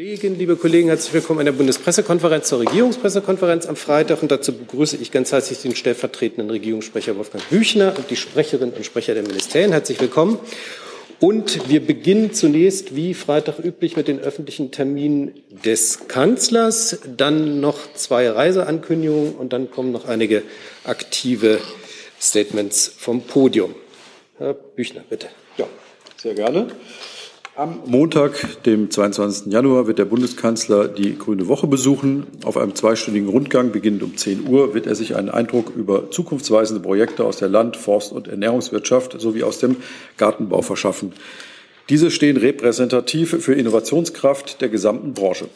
Kolleginnen, liebe Kollegen, herzlich willkommen an der Bundespressekonferenz zur Regierungspressekonferenz am Freitag. Und dazu begrüße ich ganz herzlich den stellvertretenden Regierungssprecher Wolfgang Büchner und die Sprecherinnen und Sprecher der Ministerien. Herzlich willkommen. Und wir beginnen zunächst wie Freitag üblich mit den öffentlichen Terminen des Kanzlers, dann noch zwei Reiseankündigungen und dann kommen noch einige aktive Statements vom Podium. Herr Büchner, bitte. Ja, sehr gerne. Am Montag, dem 22. Januar, wird der Bundeskanzler die Grüne Woche besuchen. Auf einem zweistündigen Rundgang, beginnend um 10 Uhr, wird er sich einen Eindruck über zukunftsweisende Projekte aus der Land-, Forst- und Ernährungswirtschaft sowie aus dem Gartenbau verschaffen. Diese stehen repräsentativ für Innovationskraft der gesamten Branche.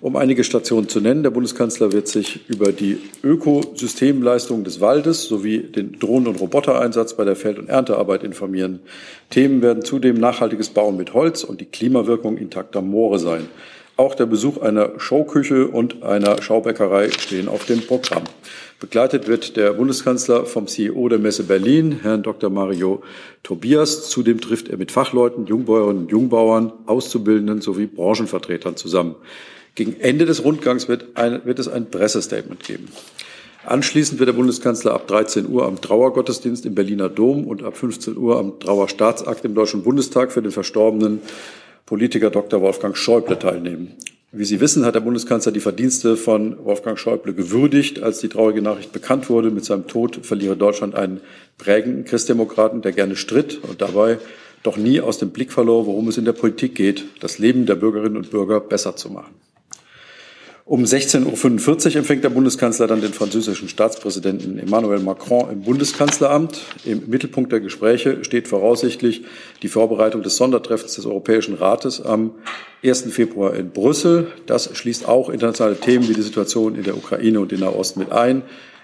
Um einige Stationen zu nennen, der Bundeskanzler wird sich über die Ökosystemleistungen des Waldes sowie den Drohnen- und Robotereinsatz bei der Feld- und Erntearbeit informieren. Themen werden zudem nachhaltiges Bauen mit Holz und die Klimawirkung intakter Moore sein. Auch der Besuch einer Showküche und einer Schaubäckerei stehen auf dem Programm. Begleitet wird der Bundeskanzler vom CEO der Messe Berlin, Herrn Dr. Mario Tobias. Zudem trifft er mit Fachleuten, Jungbäuerinnen und Jungbauern, Auszubildenden sowie Branchenvertretern zusammen. Gegen Ende des Rundgangs wird, ein, wird es ein Pressestatement geben. Anschließend wird der Bundeskanzler ab 13 Uhr am Trauergottesdienst im Berliner Dom und ab 15 Uhr am Trauerstaatsakt im Deutschen Bundestag für den verstorbenen Politiker Dr. Wolfgang Schäuble teilnehmen. Wie Sie wissen, hat der Bundeskanzler die Verdienste von Wolfgang Schäuble gewürdigt. Als die traurige Nachricht bekannt wurde, mit seinem Tod verliere Deutschland einen prägenden Christdemokraten, der gerne stritt und dabei doch nie aus dem Blick verlor, worum es in der Politik geht, das Leben der Bürgerinnen und Bürger besser zu machen. Um 16.45 Uhr empfängt der Bundeskanzler dann den französischen Staatspräsidenten Emmanuel Macron im Bundeskanzleramt. Im Mittelpunkt der Gespräche steht voraussichtlich die Vorbereitung des Sondertreffens des Europäischen Rates am 1. Februar in Brüssel. Das schließt auch internationale Themen wie die Situation in der Ukraine und in Nahost mit ein.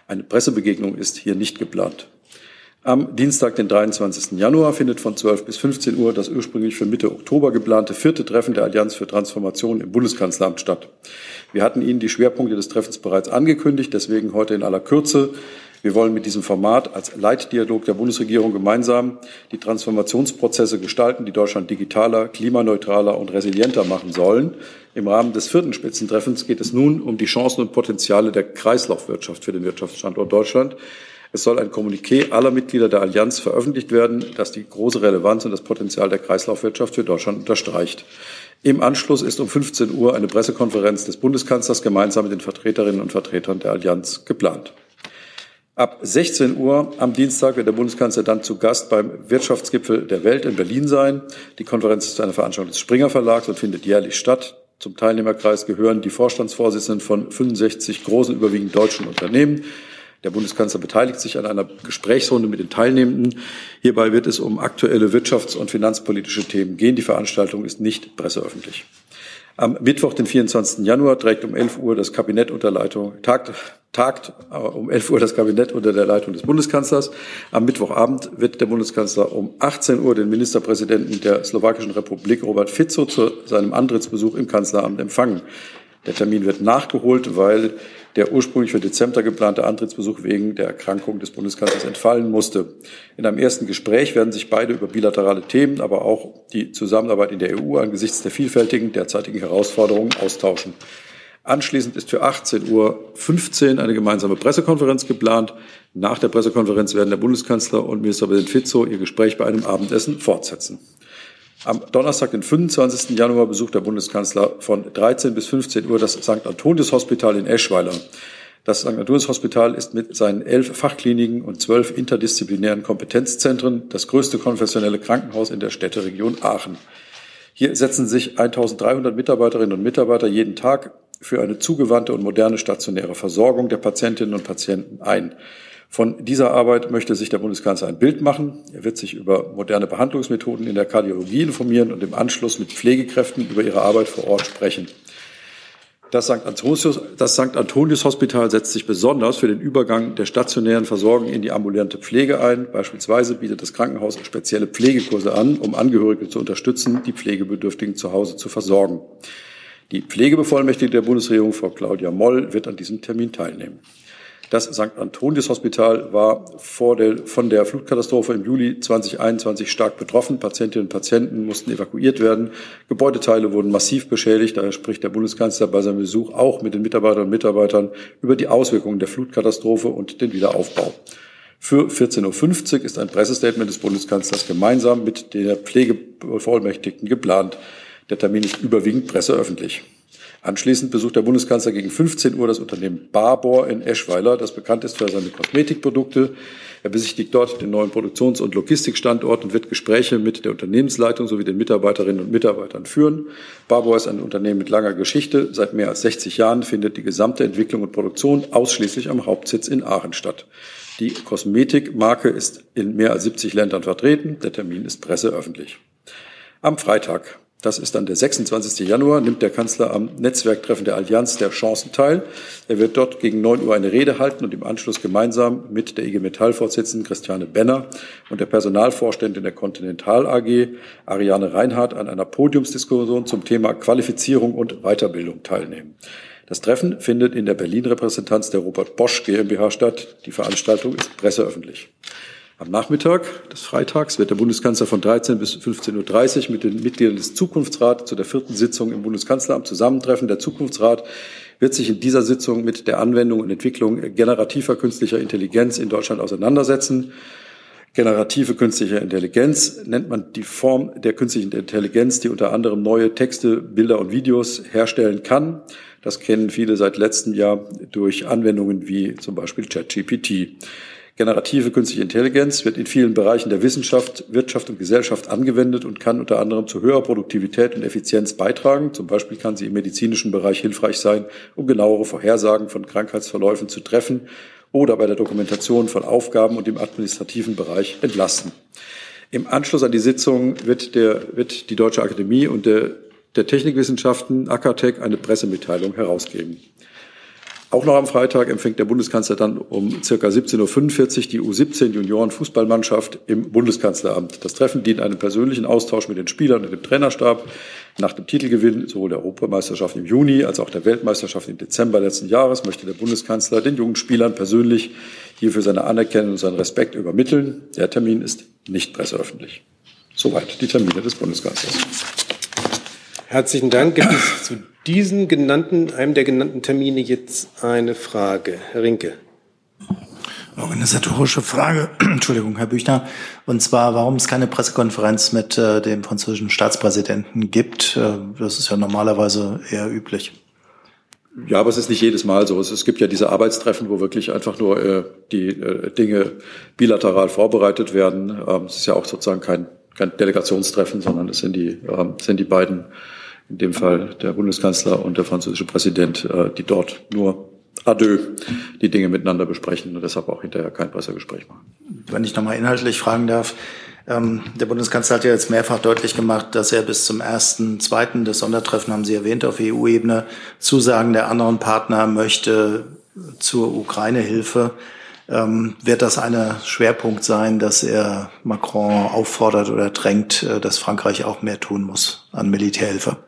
Eine Pressebegegnung ist hier nicht geplant. Am Dienstag, den 23. Januar, findet von 12 bis 15 Uhr das ursprünglich für Mitte Oktober geplante vierte Treffen der Allianz für Transformation im Bundeskanzleramt statt. Wir hatten Ihnen die Schwerpunkte des Treffens bereits angekündigt, deswegen heute in aller Kürze. Wir wollen mit diesem Format als Leitdialog der Bundesregierung gemeinsam die Transformationsprozesse gestalten, die Deutschland digitaler, klimaneutraler und resilienter machen sollen. Im Rahmen des vierten Spitzentreffens geht es nun um die Chancen und Potenziale der Kreislaufwirtschaft für den Wirtschaftsstandort Deutschland. Es soll ein Kommuniqué aller Mitglieder der Allianz veröffentlicht werden, das die große Relevanz und das Potenzial der Kreislaufwirtschaft für Deutschland unterstreicht. Im Anschluss ist um 15 Uhr eine Pressekonferenz des Bundeskanzlers gemeinsam mit den Vertreterinnen und Vertretern der Allianz geplant. Ab 16 Uhr am Dienstag wird der Bundeskanzler dann zu Gast beim Wirtschaftsgipfel der Welt in Berlin sein. Die Konferenz ist eine Veranstaltung des Springer Verlags und findet jährlich statt. Zum Teilnehmerkreis gehören die Vorstandsvorsitzenden von 65 großen, überwiegend deutschen Unternehmen. Der Bundeskanzler beteiligt sich an einer Gesprächsrunde mit den Teilnehmenden. Hierbei wird es um aktuelle wirtschafts- und finanzpolitische Themen gehen. Die Veranstaltung ist nicht presseöffentlich. Am Mittwoch, den 24. Januar, trägt um 11 Uhr das Kabinett unter Leitung, tagt, tagt äh, um 11 Uhr das Kabinett unter der Leitung des Bundeskanzlers. Am Mittwochabend wird der Bundeskanzler um 18 Uhr den Ministerpräsidenten der Slowakischen Republik, Robert Fico, zu seinem Antrittsbesuch im Kanzleramt empfangen. Der Termin wird nachgeholt, weil der ursprünglich für Dezember geplante Antrittsbesuch wegen der Erkrankung des Bundeskanzlers entfallen musste. In einem ersten Gespräch werden sich beide über bilaterale Themen, aber auch die Zusammenarbeit in der EU angesichts der vielfältigen derzeitigen Herausforderungen austauschen. Anschließend ist für 18.15 Uhr eine gemeinsame Pressekonferenz geplant. Nach der Pressekonferenz werden der Bundeskanzler und Ministerpräsident Fizzo ihr Gespräch bei einem Abendessen fortsetzen. Am Donnerstag, den 25. Januar, besucht der Bundeskanzler von 13 bis 15 Uhr das St. Antonius Hospital in Eschweiler. Das St. Antonius Hospital ist mit seinen elf Fachkliniken und zwölf interdisziplinären Kompetenzzentren das größte konfessionelle Krankenhaus in der Städteregion Aachen. Hier setzen sich 1300 Mitarbeiterinnen und Mitarbeiter jeden Tag für eine zugewandte und moderne stationäre Versorgung der Patientinnen und Patienten ein. Von dieser Arbeit möchte sich der Bundeskanzler ein Bild machen. Er wird sich über moderne Behandlungsmethoden in der Kardiologie informieren und im Anschluss mit Pflegekräften über ihre Arbeit vor Ort sprechen. Das St. Antonius, das St. Antonius Hospital setzt sich besonders für den Übergang der stationären Versorgung in die ambulante Pflege ein. Beispielsweise bietet das Krankenhaus spezielle Pflegekurse an, um Angehörige zu unterstützen, die Pflegebedürftigen zu Hause zu versorgen. Die Pflegebevollmächtigte der Bundesregierung, Frau Claudia Moll, wird an diesem Termin teilnehmen. Das St. Antonius Hospital war der, von der Flutkatastrophe im Juli 2021 stark betroffen. Patientinnen und Patienten mussten evakuiert werden. Gebäudeteile wurden massiv beschädigt. Daher spricht der Bundeskanzler bei seinem Besuch auch mit den Mitarbeiterinnen und Mitarbeitern über die Auswirkungen der Flutkatastrophe und den Wiederaufbau. Für 14.50 Uhr ist ein Pressestatement des Bundeskanzlers gemeinsam mit der Pflegebevollmächtigten geplant. Der Termin ist überwiegend presseöffentlich. Anschließend besucht der Bundeskanzler gegen 15 Uhr das Unternehmen Barbour in Eschweiler, das bekannt ist für seine Kosmetikprodukte. Er besichtigt dort den neuen Produktions- und Logistikstandort und wird Gespräche mit der Unternehmensleitung sowie den Mitarbeiterinnen und Mitarbeitern führen. Barbour ist ein Unternehmen mit langer Geschichte. Seit mehr als 60 Jahren findet die gesamte Entwicklung und Produktion ausschließlich am Hauptsitz in Aachen statt. Die Kosmetikmarke ist in mehr als 70 Ländern vertreten. Der Termin ist presseöffentlich. Am Freitag das ist dann der 26. Januar, nimmt der Kanzler am Netzwerktreffen der Allianz der Chancen teil. Er wird dort gegen 9 Uhr eine Rede halten und im Anschluss gemeinsam mit der IG Metall-Vorsitzenden Christiane Benner und der Personalvorständin der Continental AG, Ariane Reinhardt, an einer Podiumsdiskussion zum Thema Qualifizierung und Weiterbildung teilnehmen. Das Treffen findet in der Berlin-Repräsentanz der Robert Bosch GmbH statt. Die Veranstaltung ist presseöffentlich. Am Nachmittag des Freitags wird der Bundeskanzler von 13 bis 15.30 Uhr mit den Mitgliedern des Zukunftsrats zu der vierten Sitzung im Bundeskanzleramt zusammentreffen. Der Zukunftsrat wird sich in dieser Sitzung mit der Anwendung und Entwicklung generativer künstlicher Intelligenz in Deutschland auseinandersetzen. Generative künstliche Intelligenz nennt man die Form der künstlichen Intelligenz, die unter anderem neue Texte, Bilder und Videos herstellen kann. Das kennen viele seit letztem Jahr durch Anwendungen wie zum Beispiel ChatGPT. Generative künstliche Intelligenz wird in vielen Bereichen der Wissenschaft, Wirtschaft und Gesellschaft angewendet und kann unter anderem zu höherer Produktivität und Effizienz beitragen. Zum Beispiel kann sie im medizinischen Bereich hilfreich sein, um genauere Vorhersagen von Krankheitsverläufen zu treffen oder bei der Dokumentation von Aufgaben und im administrativen Bereich entlasten. Im Anschluss an die Sitzung wird, der, wird die Deutsche Akademie und der, der Technikwissenschaften, ACATEC, eine Pressemitteilung herausgeben. Auch noch am Freitag empfängt der Bundeskanzler dann um circa 17.45 Uhr die U17 Junioren-Fußballmannschaft im Bundeskanzleramt. Das Treffen dient einem persönlichen Austausch mit den Spielern und dem Trainerstab. Nach dem Titelgewinn sowohl der Europameisterschaft im Juni als auch der Weltmeisterschaft im Dezember letzten Jahres möchte der Bundeskanzler den jungen Spielern persönlich hierfür seine Anerkennung und seinen Respekt übermitteln. Der Termin ist nicht presseöffentlich. Soweit die Termine des Bundeskanzlers. Herzlichen Dank. Gibt es zu diesen genannten, einem der genannten Termine jetzt eine Frage? Herr Rinke. Organisatorische Frage, Entschuldigung, Herr Büchner. Und zwar, warum es keine Pressekonferenz mit äh, dem französischen Staatspräsidenten gibt. Äh, das ist ja normalerweise eher üblich. Ja, aber es ist nicht jedes Mal so. Es, gibt ja diese Arbeitstreffen, wo wirklich einfach nur äh, die äh, Dinge bilateral vorbereitet werden. Ähm, es ist ja auch sozusagen kein, kein Delegationstreffen, sondern es sind die, ähm, sind die beiden in dem Fall der Bundeskanzler und der französische Präsident, äh, die dort nur deux die Dinge miteinander besprechen und deshalb auch hinterher kein Pressegespräch machen. Wenn ich nochmal inhaltlich fragen darf, ähm, der Bundeskanzler hat ja jetzt mehrfach deutlich gemacht, dass er bis zum ersten, zweiten, das Sondertreffen haben Sie erwähnt, auf EU-Ebene Zusagen der anderen Partner möchte zur Ukraine-Hilfe. Ähm, wird das ein Schwerpunkt sein, dass er Macron auffordert oder drängt, äh, dass Frankreich auch mehr tun muss an Militärhilfe?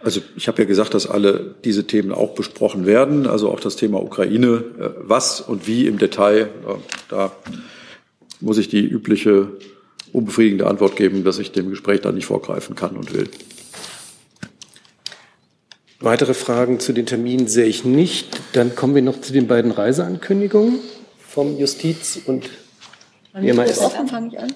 Also ich habe ja gesagt, dass alle diese Themen auch besprochen werden, also auch das Thema Ukraine, äh, was und wie im Detail. Äh, da muss ich die übliche unbefriedigende Antwort geben, dass ich dem Gespräch da nicht vorgreifen kann und will. Weitere Fragen zu den Terminen sehe ich nicht. Dann kommen wir noch zu den beiden Reiseankündigungen vom Justiz- und EMAS. Offen fange ich an.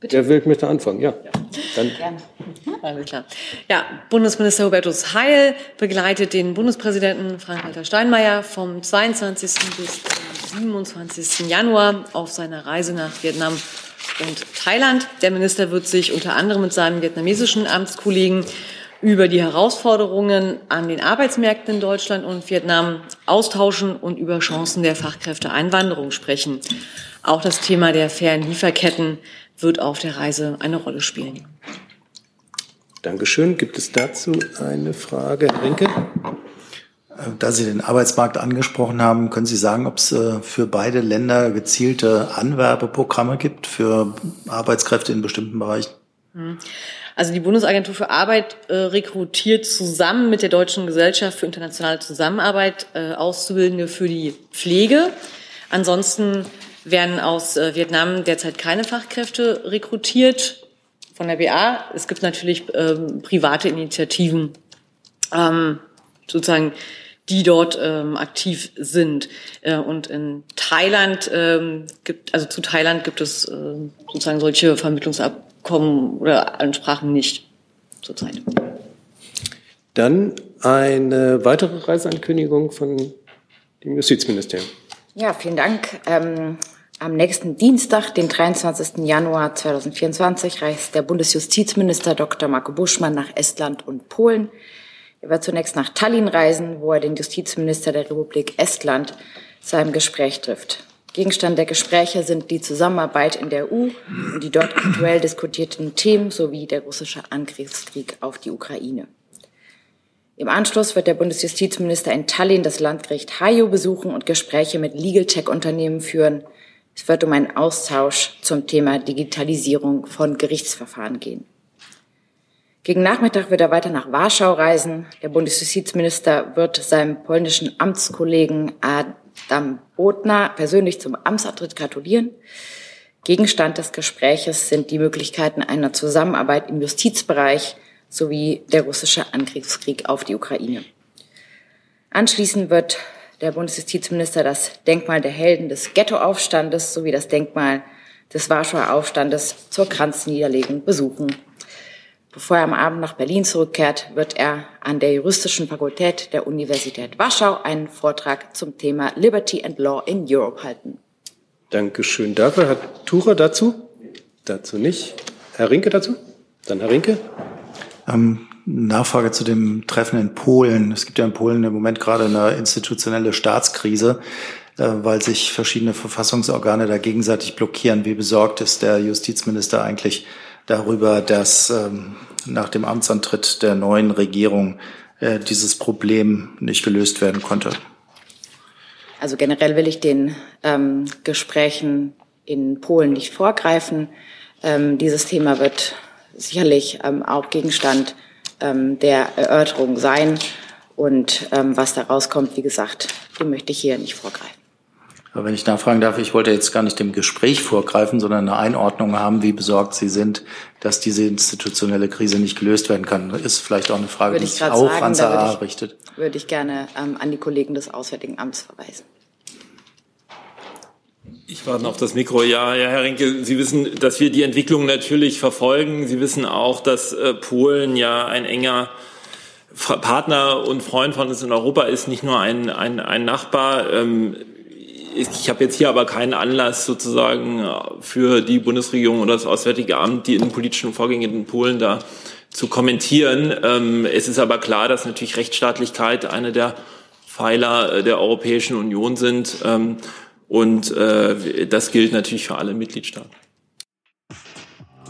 Bitte? Wer will, möchte anfangen, ja. ja. Dann. Gerne. Alles klar. Ja, Bundesminister Hubertus Heil begleitet den Bundespräsidenten Frank-Walter Steinmeier vom 22. bis zum 27. Januar auf seiner Reise nach Vietnam und Thailand. Der Minister wird sich unter anderem mit seinem vietnamesischen Amtskollegen über die Herausforderungen an den Arbeitsmärkten in Deutschland und Vietnam austauschen und über Chancen der Fachkräfteeinwanderung sprechen. Auch das Thema der fairen Lieferketten wird auf der Reise eine Rolle spielen. Dankeschön. Gibt es dazu eine Frage, Herr Rinke? Da Sie den Arbeitsmarkt angesprochen haben, können Sie sagen, ob es äh, für beide Länder gezielte Anwerbeprogramme gibt für Arbeitskräfte in bestimmten Bereichen? Hm. Also die Bundesagentur für Arbeit äh, rekrutiert zusammen mit der Deutschen Gesellschaft für internationale Zusammenarbeit äh, Auszubildende für die Pflege. Ansonsten werden aus äh, Vietnam derzeit keine Fachkräfte rekrutiert von der BA. Es gibt natürlich ähm, private Initiativen, ähm, sozusagen, die dort ähm, aktiv sind. Äh, und in Thailand ähm, gibt, also zu Thailand gibt es äh, sozusagen solche Vermittlungsabkommen oder Ansprachen nicht zurzeit. Dann eine weitere Reiseankündigung von dem Justizministerium. Ja, vielen Dank. Ähm, am nächsten Dienstag, den 23. Januar 2024, reist der Bundesjustizminister Dr. Marco Buschmann nach Estland und Polen. Er wird zunächst nach Tallinn reisen, wo er den Justizminister der Republik Estland zu einem Gespräch trifft. Gegenstand der Gespräche sind die Zusammenarbeit in der EU und die dort aktuell diskutierten Themen sowie der russische Angriffskrieg auf die Ukraine. Im Anschluss wird der Bundesjustizminister in Tallinn das Landgericht Hajo besuchen und Gespräche mit Legal Tech-Unternehmen führen. Es wird um einen Austausch zum Thema Digitalisierung von Gerichtsverfahren gehen. Gegen Nachmittag wird er weiter nach Warschau reisen. Der Bundesjustizminister wird seinem polnischen Amtskollegen Adam Bodnar persönlich zum Amtsantritt gratulieren. Gegenstand des Gespräches sind die Möglichkeiten einer Zusammenarbeit im Justizbereich sowie der russische Angriffskrieg auf die Ukraine. Anschließend wird der Bundesjustizminister das Denkmal der Helden des Ghettoaufstandes sowie das Denkmal des Warschauer Aufstandes zur Kranzniederlegung besuchen. Bevor er am Abend nach Berlin zurückkehrt, wird er an der Juristischen Fakultät der Universität Warschau einen Vortrag zum Thema Liberty and Law in Europe halten. Dankeschön dafür. Hat Tucher dazu? Dazu nicht. Herr Rinke dazu? Dann Herr Rinke. Ähm, Nachfrage zu dem Treffen in Polen. Es gibt ja in Polen im Moment gerade eine institutionelle Staatskrise, äh, weil sich verschiedene Verfassungsorgane da gegenseitig blockieren. Wie besorgt ist der Justizminister eigentlich darüber, dass ähm, nach dem Amtsantritt der neuen Regierung äh, dieses Problem nicht gelöst werden konnte? Also generell will ich den ähm, Gesprächen in Polen nicht vorgreifen. Ähm, dieses Thema wird sicherlich ähm, auch Gegenstand ähm, der Erörterung sein. Und ähm, was da rauskommt, wie gesagt, dem möchte ich hier nicht vorgreifen. Aber wenn ich nachfragen darf, ich wollte jetzt gar nicht dem Gespräch vorgreifen, sondern eine Einordnung haben, wie besorgt Sie sind, dass diese institutionelle Krise nicht gelöst werden kann. Das ist vielleicht auch eine Frage, die sich auch sagen, an Saar würde ich, richtet. Würde ich gerne ähm, an die Kollegen des Auswärtigen Amts verweisen. Ich warte auf das Mikro. Ja, ja, Herr Rinke, Sie wissen, dass wir die Entwicklung natürlich verfolgen. Sie wissen auch, dass äh, Polen ja ein enger Partner und Freund von uns in Europa ist, nicht nur ein, ein, ein Nachbar. Ähm, ich habe jetzt hier aber keinen Anlass sozusagen für die Bundesregierung oder das Auswärtige Amt, die innenpolitischen Vorgänge in Polen da zu kommentieren. Ähm, es ist aber klar, dass natürlich Rechtsstaatlichkeit eine der Pfeiler äh, der Europäischen Union sind. Und äh, das gilt natürlich für alle Mitgliedstaaten.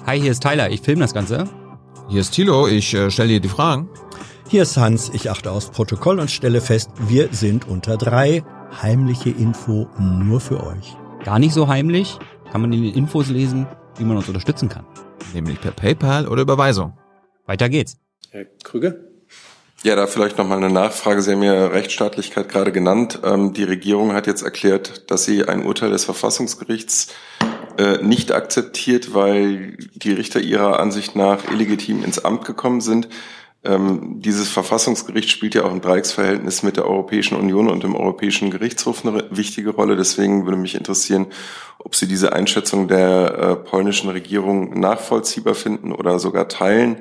Hi, hier ist Tyler, ich filme das Ganze. Hier ist Thilo, ich äh, stelle dir die Fragen. Hier ist Hans, ich achte aufs Protokoll und stelle fest, wir sind unter drei. Heimliche Info nur für euch. Gar nicht so heimlich, kann man in den Infos lesen, wie man uns unterstützen kann. Nämlich per PayPal oder Überweisung. Weiter geht's. Herr Krüger? Ja, da vielleicht nochmal eine Nachfrage. Sie haben ja Rechtsstaatlichkeit gerade genannt. Ähm, die Regierung hat jetzt erklärt, dass sie ein Urteil des Verfassungsgerichts äh, nicht akzeptiert, weil die Richter ihrer Ansicht nach illegitim ins Amt gekommen sind. Ähm, dieses Verfassungsgericht spielt ja auch im Dreiecksverhältnis mit der Europäischen Union und dem Europäischen Gerichtshof eine wichtige Rolle. Deswegen würde mich interessieren, ob Sie diese Einschätzung der äh, polnischen Regierung nachvollziehbar finden oder sogar teilen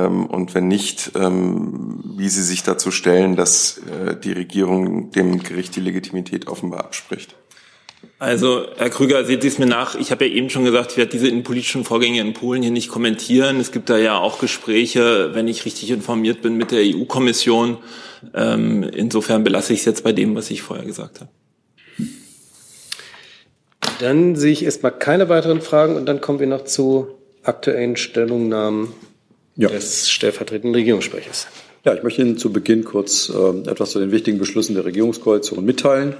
und wenn nicht, ähm, wie Sie sich dazu stellen, dass äh, die Regierung dem Gericht die Legitimität offenbar abspricht. Also, Herr Krüger, seht Sie es mir nach. Ich habe ja eben schon gesagt, ich werde diese innenpolitischen Vorgänge in Polen hier nicht kommentieren. Es gibt da ja auch Gespräche, wenn ich richtig informiert bin, mit der EU-Kommission. Ähm, insofern belasse ich es jetzt bei dem, was ich vorher gesagt habe. Dann sehe ich erstmal keine weiteren Fragen und dann kommen wir noch zu aktuellen Stellungnahmen ja. des stellvertretenden Regierungssprechers. Ja, ich möchte Ihnen zu Beginn kurz äh, etwas zu den wichtigen Beschlüssen der Regierungskoalition mitteilen.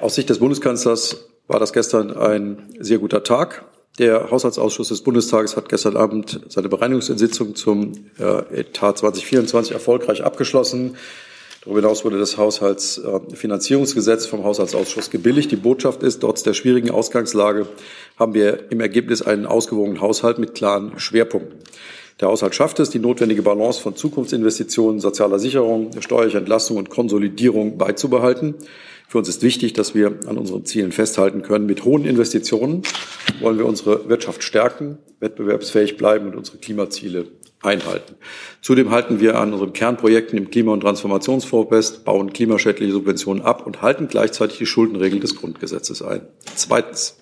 Aus Sicht des Bundeskanzlers war das gestern ein sehr guter Tag. Der Haushaltsausschuss des Bundestages hat gestern Abend seine Bereinigungssitzung zum äh, Etat 2024 erfolgreich abgeschlossen. Darüber hinaus wurde das Haushaltsfinanzierungsgesetz vom Haushaltsausschuss gebilligt. Die Botschaft ist, trotz der schwierigen Ausgangslage haben wir im Ergebnis einen ausgewogenen Haushalt mit klaren Schwerpunkten. Der Haushalt schafft es, die notwendige Balance von Zukunftsinvestitionen, sozialer Sicherung, steuerlicher Entlastung und Konsolidierung beizubehalten. Für uns ist wichtig, dass wir an unseren Zielen festhalten können. Mit hohen Investitionen wollen wir unsere Wirtschaft stärken, wettbewerbsfähig bleiben und unsere Klimaziele einhalten. Zudem halten wir an unseren Kernprojekten im Klima- und Transformationsfonds fest, bauen klimaschädliche Subventionen ab und halten gleichzeitig die Schuldenregel des Grundgesetzes ein. Zweitens.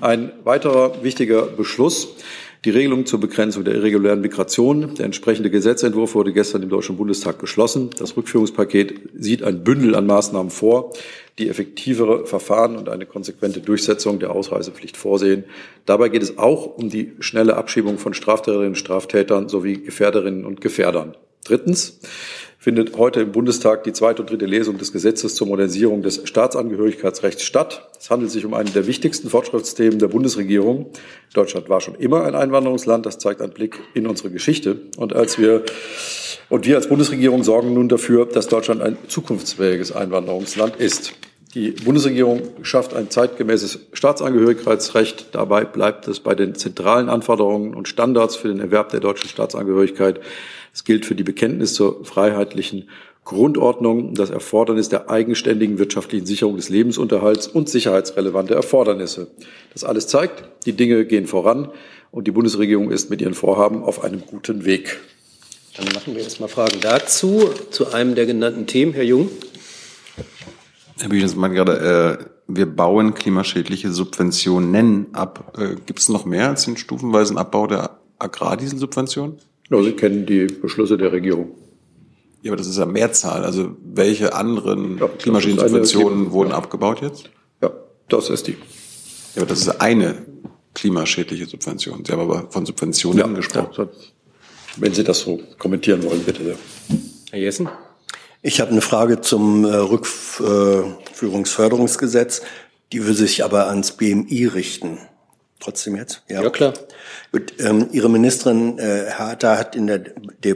Ein weiterer wichtiger Beschluss die Regelung zur Begrenzung der irregulären Migration. Der entsprechende Gesetzentwurf wurde gestern im Deutschen Bundestag beschlossen. Das Rückführungspaket sieht ein Bündel an Maßnahmen vor, die effektivere Verfahren und eine konsequente Durchsetzung der Ausreisepflicht vorsehen. Dabei geht es auch um die schnelle Abschiebung von Straftäterinnen und Straftätern sowie Gefährderinnen und Gefährdern. Drittens findet heute im Bundestag die zweite und dritte Lesung des Gesetzes zur Modernisierung des Staatsangehörigkeitsrechts statt. Es handelt sich um einen der wichtigsten Fortschrittsthemen der Bundesregierung. Deutschland war schon immer ein Einwanderungsland. Das zeigt ein Blick in unsere Geschichte. Und als wir und wir als Bundesregierung sorgen nun dafür, dass Deutschland ein zukunftsfähiges Einwanderungsland ist. Die Bundesregierung schafft ein zeitgemäßes Staatsangehörigkeitsrecht. Dabei bleibt es bei den zentralen Anforderungen und Standards für den Erwerb der deutschen Staatsangehörigkeit. Es gilt für die Bekenntnis zur freiheitlichen Grundordnung das Erfordernis der eigenständigen wirtschaftlichen Sicherung des Lebensunterhalts und sicherheitsrelevante Erfordernisse. Das alles zeigt, die Dinge gehen voran und die Bundesregierung ist mit ihren Vorhaben auf einem guten Weg. Dann machen wir erst mal Fragen dazu, zu einem der genannten Themen. Herr Jung. Herr Büchner, meinte gerade, äh, wir bauen klimaschädliche Subventionen ab. Äh, Gibt es noch mehr als den stufenweisen Abbau der Agrardieselsubventionen? Ja, Sie kennen die Beschlüsse der Regierung. Ja, aber das ist ja Mehrzahl. Also welche anderen ja, klimaschädlichen Subventionen wurden ja. abgebaut jetzt? Ja, das ist die. Ja, aber das ist eine klimaschädliche Subvention. Sie haben aber von Subventionen ja, gesprochen. Ja, wenn Sie das so kommentieren wollen, bitte. Herr Jessen? Ich habe eine Frage zum äh, Rückführungsförderungsgesetz. Die würde sich aber ans BMI richten. Trotzdem jetzt? Ja, ja klar. Gut, ähm, Ihre Ministerin äh, Hertha hat, in der,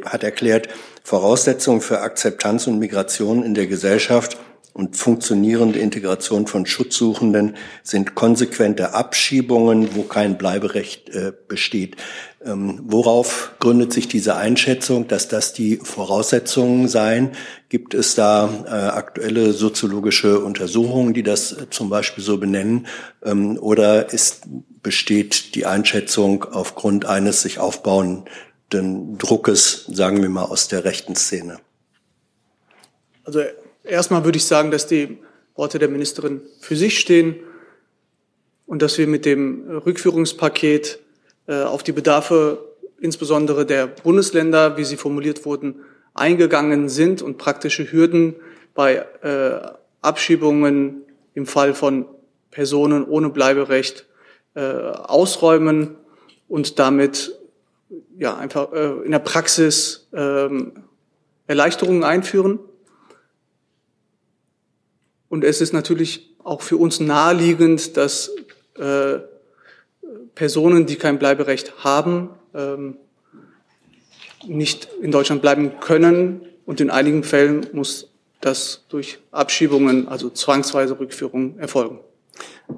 hat erklärt, Voraussetzungen für Akzeptanz und Migration in der Gesellschaft und funktionierende Integration von Schutzsuchenden sind konsequente Abschiebungen, wo kein Bleiberecht äh, besteht. Ähm, worauf gründet sich diese Einschätzung, dass das die Voraussetzungen seien? Gibt es da äh, aktuelle soziologische Untersuchungen, die das äh, zum Beispiel so benennen? Ähm, oder ist, besteht die Einschätzung aufgrund eines sich aufbauenden Druckes, sagen wir mal, aus der rechten Szene? Also Erstmal würde ich sagen, dass die Worte der Ministerin für sich stehen und dass wir mit dem Rückführungspaket äh, auf die Bedarfe insbesondere der Bundesländer, wie sie formuliert wurden, eingegangen sind und praktische Hürden bei äh, Abschiebungen im Fall von Personen ohne Bleiberecht äh, ausräumen und damit ja einfach äh, in der Praxis ähm, Erleichterungen einführen. Und es ist natürlich auch für uns naheliegend, dass äh, Personen, die kein Bleiberecht haben, ähm, nicht in Deutschland bleiben können. Und in einigen Fällen muss das durch Abschiebungen, also zwangsweise Rückführungen erfolgen.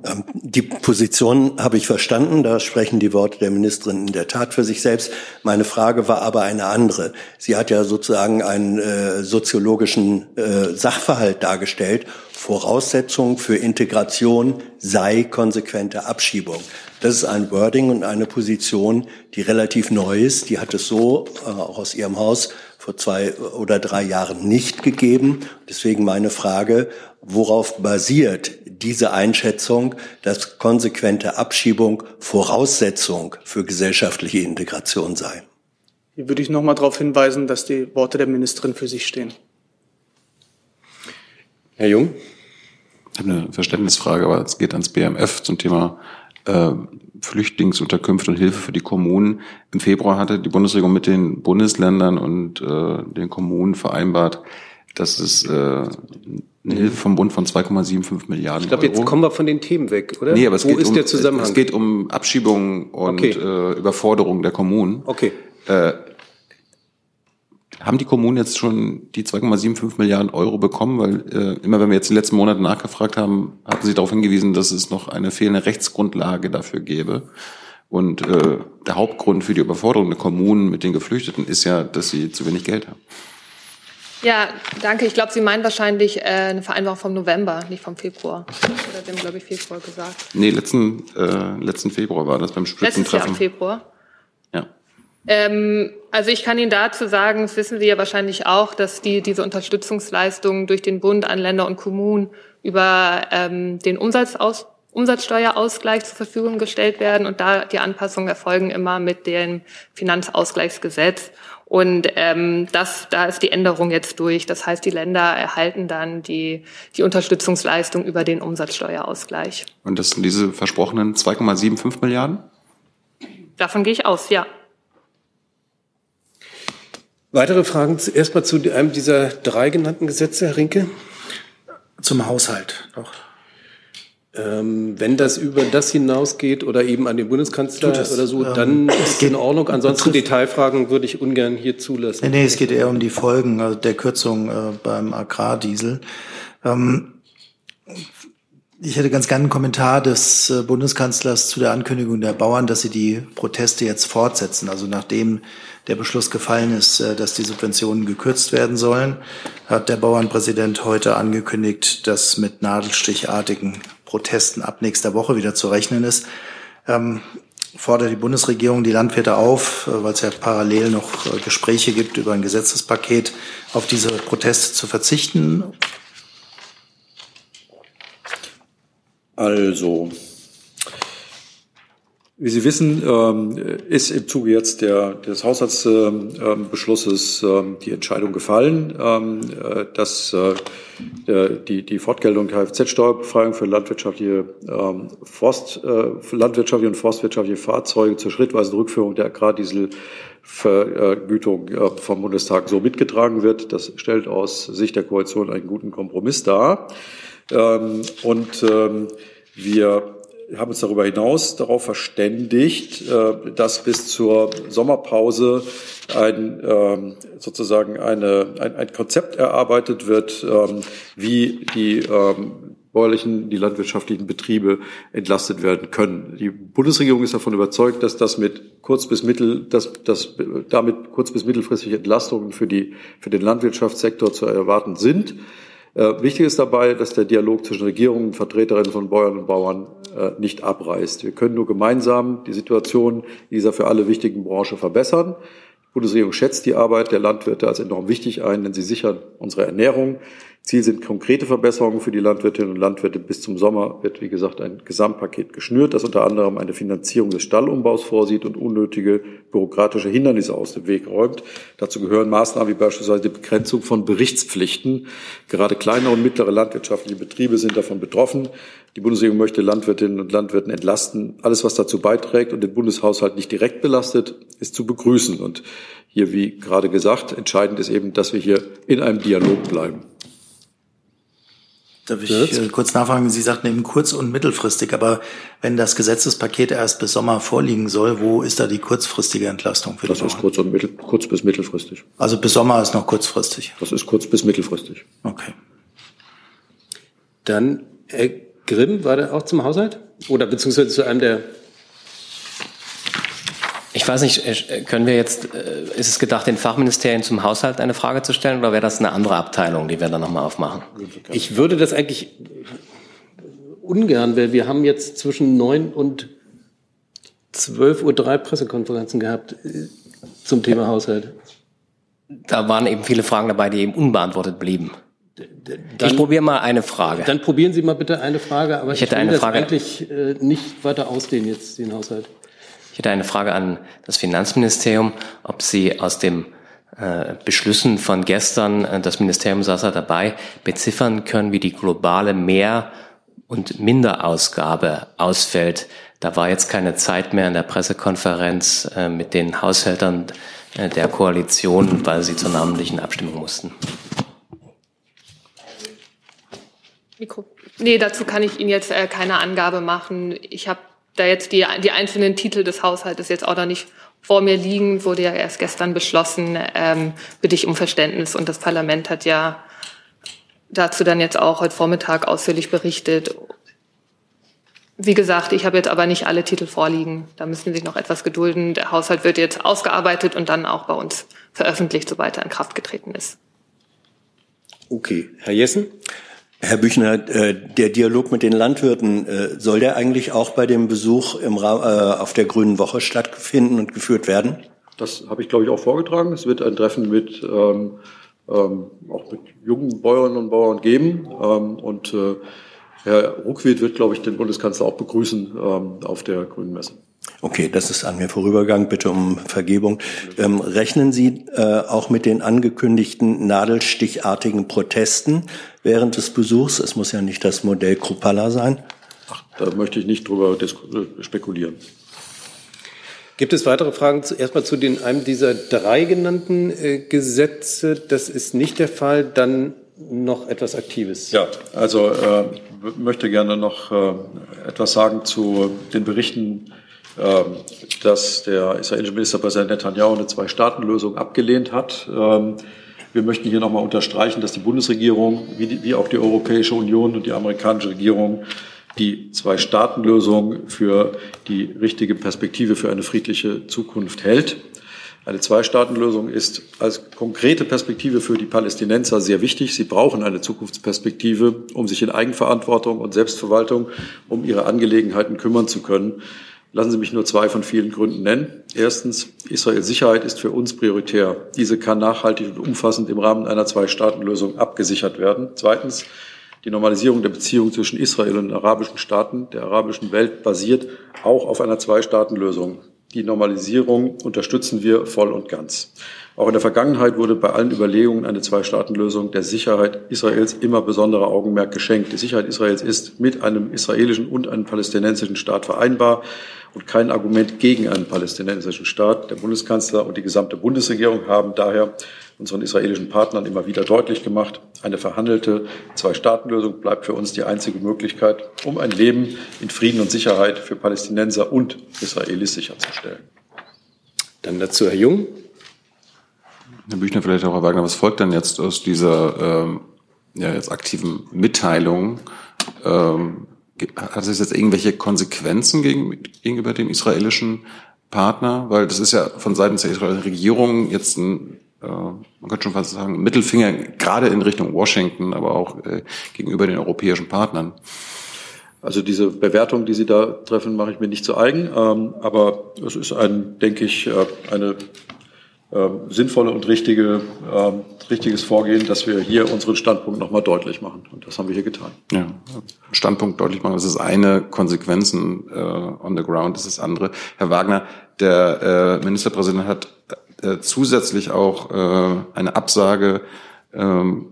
Ähm, die Position habe ich verstanden, da sprechen die Worte der Ministerin in der Tat für sich selbst. Meine Frage war aber eine andere. Sie hat ja sozusagen einen äh, soziologischen äh, Sachverhalt dargestellt. Voraussetzung für Integration sei konsequente Abschiebung. Das ist ein Wording und eine Position, die relativ neu ist. Die hat es so äh, auch aus Ihrem Haus vor zwei oder drei Jahren nicht gegeben. Deswegen meine Frage, worauf basiert diese Einschätzung, dass konsequente Abschiebung Voraussetzung für gesellschaftliche Integration sei? Hier würde ich noch mal darauf hinweisen, dass die Worte der Ministerin für sich stehen. Herr Jung? Ich habe eine Verständnisfrage, aber es geht ans BMF zum Thema äh, Flüchtlingsunterkünfte und Hilfe für die Kommunen. Im Februar hatte die Bundesregierung mit den Bundesländern und äh, den Kommunen vereinbart, Das ist äh, eine Hilfe vom Bund von 2,75 Milliarden Ich glaube, jetzt kommen wir von den Themen weg, oder? Nee, aber es Wo geht ist um, der Zusammenhang? Es geht um Abschiebung und Okay. äh, Überforderung der Kommunen. Okay. Äh, haben die Kommunen jetzt schon die 2,75 Milliarden Euro bekommen? Weil äh, immer wenn wir jetzt die letzten Monate nachgefragt haben, hatten sie darauf hingewiesen, dass es noch eine fehlende Rechtsgrundlage dafür gäbe. Und äh, der Hauptgrund für die Überforderung der Kommunen mit den Geflüchteten ist ja, dass sie zu wenig Geld haben. Ja, danke. Ich glaube, Sie meinen wahrscheinlich äh, eine Vereinbarung vom November, nicht vom Februar. Oder haben, glaube ich, Februar gesagt. Nee, letzten, äh, letzten Februar war das beim Letztes Jahr Spitzentreffen. Februar. Ähm, also ich kann Ihnen dazu sagen, das wissen Sie ja wahrscheinlich auch, dass die, diese Unterstützungsleistungen durch den Bund an Länder und Kommunen über ähm, den Umsatzaus Umsatzsteuerausgleich zur Verfügung gestellt werden und da die Anpassungen erfolgen immer mit dem Finanzausgleichsgesetz. Und ähm, das, da ist die Änderung jetzt durch. Das heißt, die Länder erhalten dann die, die Unterstützungsleistung über den Umsatzsteuerausgleich. Und das sind diese versprochenen 2,75 Milliarden? Davon gehe ich aus, ja. Weitere Fragen zu- erstmal zu einem dieser drei genannten Gesetze, Herr Rinke? Zum Haushalt noch. Ähm, wenn das über das hinausgeht oder eben an den Bundeskanzler es. oder so, Ähm, dann es ist es geht- in Ordnung. Ansonsten betrifft- Detailfragen würde ich ungern hier zulassen. Nee, nee, es geht eher um die Folgen also der Kürzung äh, beim Agrardiesel. Ähm, ich hätte ganz gerne einen Kommentar des äh, Bundeskanzlers zu der Ankündigung der Bauern, dass sie die Proteste jetzt fortsetzen. Also nachdem der Beschluss gefallen ist, äh, dass die Subventionen gekürzt werden sollen, hat der Bauernpräsident heute angekündigt, dass mit nadelstichartigen Protesten ab nächster Woche wieder zu rechnen ist. Ähm, fordert die Bundesregierung die Landwirte auf, äh, weil es ja parallel noch Gespräche gibt über ein Gesetzespaket, auf diese Proteste zu verzichten. Also, wie Sie wissen, ähm, ist im Zuge jetzt der, des Haushaltsbeschlusses ähm, die Entscheidung gefallen, ähm, äh, dass äh, der- die, die Fortgeltung der Kfz-Steuerbefreiung für landwirtschaftliche, ähm, Forst, äh, landwirtschaftliche und forstwirtschaftliche Fahrzeuge zur schrittweisen Rückführung der Agrardieselvergütung äh, vom Bundestag so mitgetragen wird. Das stellt aus Sicht der Koalition einen guten Kompromiss dar. Ähm, und ähm, wir haben uns darüber hinaus darauf verständigt, äh, dass bis zur Sommerpause ein, ähm, sozusagen eine, ein, ein Konzept erarbeitet wird, ähm, wie die ähm, bäuerlichen, die landwirtschaftlichen Betriebe entlastet werden können. Die Bundesregierung ist davon überzeugt, dass das mit kurz bis mittel, dass, dass damit kurz bis mittelfristige Entlastungen für die, für den Landwirtschaftssektor zu erwarten sind. Äh, wichtig ist dabei, dass der Dialog zwischen Regierung und Vertreterinnen von Bäuern und Bauern äh, nicht abreißt. Wir können nur gemeinsam die Situation dieser für alle wichtigen Branche verbessern. Die Bundesregierung schätzt die Arbeit der Landwirte als enorm wichtig ein, denn sie sichern unsere Ernährung. Ziel sind konkrete Verbesserungen für die Landwirtinnen und Landwirte. Bis zum Sommer wird, wie gesagt, ein Gesamtpaket geschnürt, das unter anderem eine Finanzierung des Stallumbaus vorsieht und unnötige bürokratische Hindernisse aus dem Weg räumt. Dazu gehören Maßnahmen wie beispielsweise die Begrenzung von Berichtspflichten. Gerade kleine und mittlere landwirtschaftliche Betriebe sind davon betroffen. Die Bundesregierung möchte Landwirtinnen und Landwirten entlasten. Alles, was dazu beiträgt und den Bundeshaushalt nicht direkt belastet, ist zu begrüßen. Und hier, wie gerade gesagt, entscheidend ist eben, dass wir hier in einem Dialog bleiben. Darf ich äh, kurz nachfragen? Sie sagten eben kurz- und mittelfristig, aber wenn das Gesetzespaket erst bis Sommer vorliegen soll, wo ist da die kurzfristige Entlastung für die Das ist kurz, und mittel, kurz bis mittelfristig. Also bis Sommer ist noch kurzfristig. Das ist kurz bis mittelfristig. Okay. Dann, Herr Grimm, war der auch zum Haushalt? Oder beziehungsweise zu einem der Ich weiß nicht, äh, können wir jetzt, äh, ist es gedacht, den Fachministerien zum Haushalt eine Frage zu stellen oder wäre das eine andere Abteilung, die wir dann nochmal aufmachen? Ich würde das eigentlich ungern, weil wir haben jetzt zwischen neun und 12 Uhr drei Pressekonferenzen gehabt äh, zum Thema Haushalt. Da waren eben viele Fragen dabei, die eben unbeantwortet blieben. ich probiere mal eine Frage. Dann probieren Sie mal bitte eine Frage, aber Ich hätte will eine das Frage. eigentlich äh, nicht weiter ausdehnen jetzt, den Haushalt. Hätte eine Frage an das Finanzministerium, ob Sie aus dem äh, Beschlüssen von gestern, äh, das Ministerium saß ja dabei, beziffern können, wie die globale Mehr- und Minderausgabe ausfällt. Da war jetzt keine Zeit mehr in der Pressekonferenz äh, mit den Haushältern äh, der Koalition, weil sie zur namentlichen Abstimmung mussten. Mikro. Nee, dazu kann ich Ihnen jetzt äh, keine Angabe machen. Ich habe da jetzt die, die einzelnen Titel des Haushaltes jetzt auch noch nicht vor mir liegen, wurde ja erst gestern beschlossen, ähm, bitte ich um Verständnis. Und das Parlament hat ja dazu dann jetzt auch heute Vormittag ausführlich berichtet. Wie gesagt, ich habe jetzt aber nicht alle Titel vorliegen. Da müssen Sie sich noch etwas gedulden. Der Haushalt wird jetzt ausgearbeitet und dann auch bei uns veröffentlicht, sobald er in Kraft getreten ist. Okay. Herr Jessen? Herr Büchner, äh, der Dialog mit den Landwirten, äh, soll der eigentlich auch bei dem Besuch im Ra äh, auf der Grünen Woche stattfinden und geführt werden? Das habe ich, glaube ich, auch vorgetragen. Es wird ein Treffen mit ähm, ähm, auch mit jungen Bäuerinnen und Bauern geben. Ähm, und äh, Herr Ruckwied wird, glaube ich, den Bundeskanzler auch begrüßen ähm, auf der Grünen Messe. Okay, das ist an mir vorübergegangen. Bitte um Vergebung. Ähm, rechnen Sie äh, auch mit den angekündigten nadelstichartigen Protesten während des Besuchs? Es muss ja nicht das Modell Krupalla sein. Ach, da möchte ich nicht drüber äh, spekulieren. Gibt es weitere Fragen zu, erstmal zu den, einem dieser drei genannten äh, Gesetze? Das ist nicht der Fall. Dann noch etwas Aktives. Ja, also äh, möchte gerne noch äh, etwas sagen zu den Berichten dass der israelische Ministerpräsident Netanyahu eine Zwei-Staaten-Lösung abgelehnt hat. Ähm, wir möchten hier nochmal unterstreichen, dass die Bundesregierung wie, die, wie auch die Europäische Union und die amerikanische Regierung die Zwei-Staaten-Lösung für die richtige Perspektive für eine friedliche Zukunft hält. Eine Zwei-Staaten-Lösung ist als konkrete Perspektive für die Palästinenser sehr wichtig. Sie brauchen eine Zukunftsperspektive, um sich in Eigenverantwortung und Selbstverwaltung um ihre Angelegenheiten kümmern zu können. Lassen Sie mich nur zwei von vielen Gründen nennen. Erstens, Israels Sicherheit ist für uns prioritär. Diese kann nachhaltig und umfassend im Rahmen einer Zwei-Staaten-Lösung abgesichert werden. Zweitens, die Normalisierung der Beziehungen zwischen Israel und den arabischen Staaten der arabischen Welt basiert auch auf einer Zwei-Staaten-Lösung. Die Normalisierung unterstützen wir voll und ganz. Auch in der Vergangenheit wurde bei allen Überlegungen eine Zwei-Staaten-Lösung der Sicherheit Israels immer besonderer Augenmerk geschenkt. Die Sicherheit Israels ist mit einem israelischen und einem palästinensischen Staat vereinbar und kein Argument gegen einen palästinensischen Staat. Der Bundeskanzler und die gesamte Bundesregierung haben daher unseren israelischen Partnern immer wieder deutlich gemacht, eine verhandelte Zwei-Staaten-Lösung bleibt für uns die einzige Möglichkeit, um ein Leben in Frieden und Sicherheit für Palästinenser und Israelis sicherzustellen. Dann dazu Herr Jung. Herr Büchner, vielleicht auch Herr Wagner, was folgt dann jetzt aus dieser ähm, ja, jetzt aktiven Mitteilung? Ähm, hat es jetzt irgendwelche Konsequenzen gegen, gegenüber dem israelischen Partner? Weil das ist ja von Seiten der israelischen Regierung jetzt ein, äh, man könnte schon fast sagen, Mittelfinger gerade in Richtung Washington, aber auch äh, gegenüber den europäischen Partnern. Also diese Bewertung, die Sie da treffen, mache ich mir nicht zu eigen. Ähm, aber es ist ein, denke ich, äh, eine sinnvolle und richtige, ähm, richtiges Vorgehen, dass wir hier unseren Standpunkt nochmal deutlich machen. Und das haben wir hier getan. Ja, Standpunkt deutlich machen, das ist eine, Konsequenzen äh, on the ground, das ist andere. Herr Wagner, der äh, Ministerpräsident hat äh, zusätzlich auch äh, eine Absage ähm,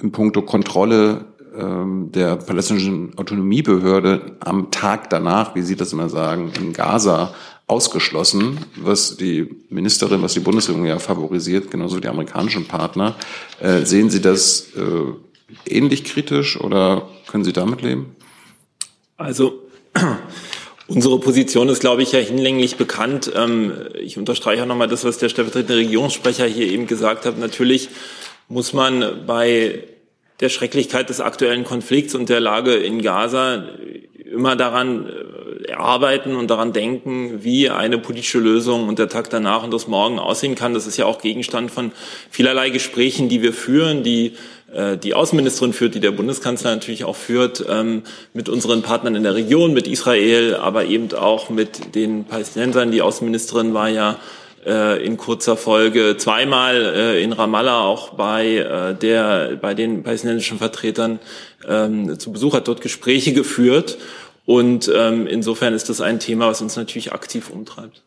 in puncto Kontrolle ähm, der palästinensischen Autonomiebehörde am Tag danach, wie Sie das immer sagen, in Gaza ausgeschlossen, was die Ministerin, was die Bundesregierung ja favorisiert, genauso die amerikanischen Partner. Äh, sehen Sie das äh, ähnlich kritisch oder können Sie damit leben? Also Unsere Position ist, glaube ich, ja hinlänglich bekannt. Ähm, ich unterstreiche auch nochmal das, was der stellvertretende Regierungssprecher hier eben gesagt hat. Natürlich muss man bei der Schrecklichkeit des aktuellen Konflikts und der Lage in Gaza immer daran äh, arbeiten und daran denken, wie eine politische Lösung und der Tag danach und das Morgen aussehen kann. Das ist ja auch Gegenstand von vielerlei Gesprächen, die wir führen, die äh, die Außenministerin führt, die der Bundeskanzler natürlich auch führt, ähm, mit unseren Partnern in der Region, mit Israel, aber eben auch mit den Palästinensern. Die Außenministerin war ja in kurzer Folge zweimal in Ramallah auch bei der bei den palästinensischen Vertretern ähm, zu Besuch hat dort Gespräche geführt und ähm, insofern ist das ein Thema, was uns natürlich aktiv umtreibt.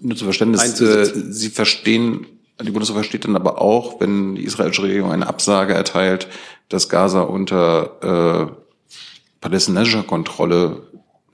Nur zu Verständnis, äh, Sie verstehen, die Bundeswehr versteht dann aber auch, wenn die israelische Regierung eine Absage erteilt, dass Gaza unter äh, palästinensischer Kontrolle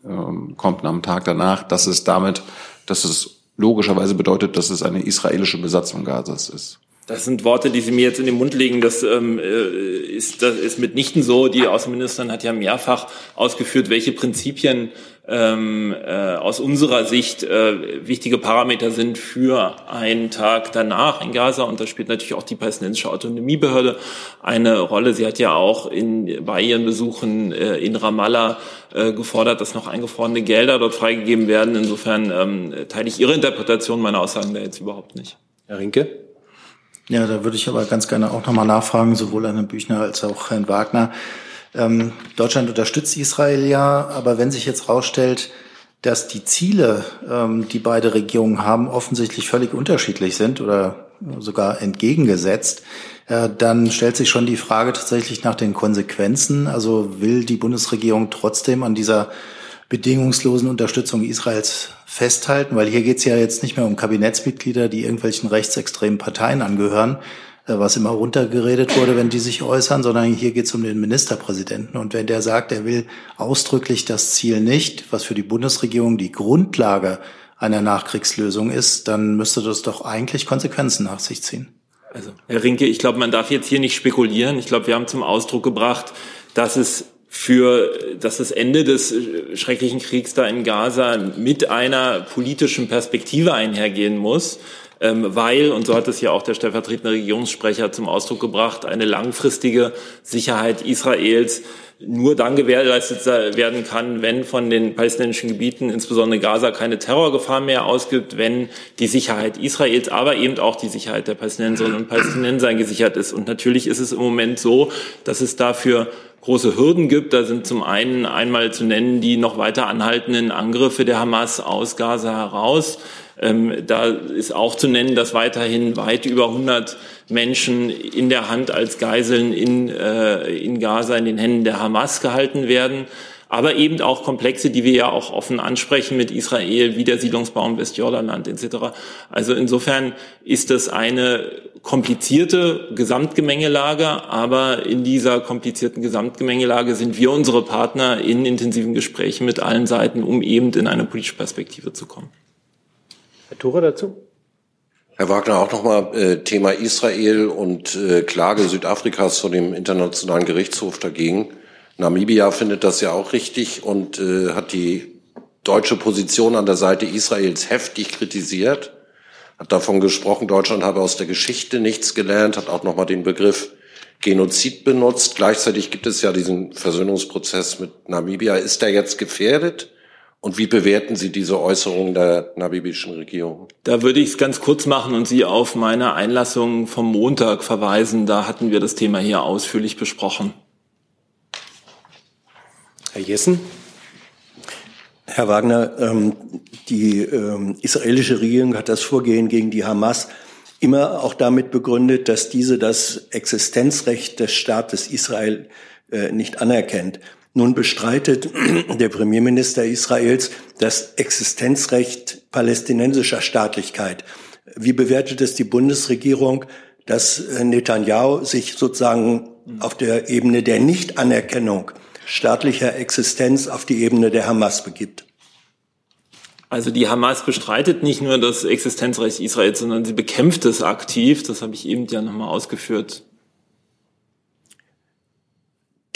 ähm, kommt am Tag danach, dass es damit, dass es logischerweise bedeutet, dass es eine israelische Besatzung Gazas ist. Das sind Worte, die Sie mir jetzt in den Mund legen. Das, ähm, äh, ist, das ist mitnichten so. Die Außenministerin hat ja mehrfach ausgeführt, welche Prinzipien ähm, äh, aus unserer Sicht äh, wichtige Parameter sind für einen Tag danach in Gaza. Und da spielt natürlich auch die palästinensische Autonomiebehörde eine Rolle. Sie hat ja auch in, bei ihren Besuchen äh, in Ramallah äh, gefordert, dass noch eingefrorene Gelder dort freigegeben werden. Insofern ähm, teile ich Ihre Interpretation meiner Aussagen da jetzt überhaupt nicht. Herr Rinke? Ja, da würde ich aber ganz gerne auch nochmal nachfragen, sowohl an Herrn Büchner als auch Herrn Wagner. Ähm, Deutschland unterstützt Israel ja, aber wenn sich jetzt herausstellt, dass die Ziele, ähm, die beide Regierungen haben, offensichtlich völlig unterschiedlich sind oder sogar entgegengesetzt, äh, dann stellt sich schon die Frage tatsächlich nach den Konsequenzen. Also will die Bundesregierung trotzdem an dieser bedingungslosen Unterstützung Israels festhalten, weil hier geht es ja jetzt nicht mehr um Kabinettsmitglieder, die irgendwelchen rechtsextremen Parteien angehören, äh, was immer runtergeredet wurde, wenn die sich äußern, sondern hier geht es um den Ministerpräsidenten. Und wenn der sagt, er will ausdrücklich das Ziel nicht, was für die Bundesregierung die Grundlage einer Nachkriegslösung ist, dann müsste das doch eigentlich Konsequenzen nach sich ziehen. Also, Herr Rinke, ich glaube, man darf jetzt hier nicht spekulieren. Ich glaube, wir haben zum Ausdruck gebracht, dass es für dass das Ende des schrecklichen Kriegs da in Gaza mit einer politischen Perspektive einhergehen muss, weil, und so hat es ja auch der stellvertretende Regierungssprecher zum Ausdruck gebracht, eine langfristige Sicherheit Israels nur dann gewährleistet werden kann, wenn von den palästinensischen Gebieten, insbesondere Gaza, keine Terrorgefahr mehr ausgibt, wenn die Sicherheit Israels, aber eben auch die Sicherheit der Palästinenserinnen und Palästinenser gesichert ist. Und natürlich ist es im Moment so, dass es dafür große Hürden gibt. Da sind zum einen einmal zu nennen die noch weiter anhaltenden Angriffe der Hamas aus Gaza heraus. Ähm, da ist auch zu nennen, dass weiterhin weit über 100 Menschen in der Hand als Geiseln in, äh, in Gaza in den Händen der Hamas gehalten werden aber eben auch Komplexe, die wir ja auch offen ansprechen mit Israel, wie der Siedlungsbau im Westjordanland etc. Also insofern ist das eine komplizierte Gesamtgemengelage, aber in dieser komplizierten Gesamtgemengelage sind wir unsere Partner in intensiven Gesprächen mit allen Seiten, um eben in eine politische Perspektive zu kommen. Herr Tore dazu? Herr Wagner, auch nochmal äh, Thema Israel und äh, Klage Südafrikas vor dem Internationalen Gerichtshof dagegen. Namibia findet das ja auch richtig und äh, hat die deutsche Position an der Seite Israels heftig kritisiert, hat davon gesprochen, Deutschland habe aus der Geschichte nichts gelernt, hat auch nochmal den Begriff Genozid benutzt. Gleichzeitig gibt es ja diesen Versöhnungsprozess mit Namibia. Ist der jetzt gefährdet? Und wie bewerten Sie diese Äußerung der namibischen Regierung? Da würde ich es ganz kurz machen und Sie auf meine Einlassung vom Montag verweisen. Da hatten wir das Thema hier ausführlich besprochen. Herr Jessen. Herr Wagner, ähm, die ähm, israelische Regierung hat das Vorgehen gegen die Hamas immer auch damit begründet, dass diese das Existenzrecht des Staates Israel äh, nicht anerkennt. Nun bestreitet der Premierminister Israels das Existenzrecht palästinensischer Staatlichkeit. Wie bewertet es die Bundesregierung, dass äh, Netanyahu sich sozusagen auf der Ebene der Nichtanerkennung staatlicher Existenz auf die Ebene der Hamas begibt. Also die Hamas bestreitet nicht nur das Existenzrecht Israels, sondern sie bekämpft es aktiv. Das habe ich eben ja nochmal ausgeführt.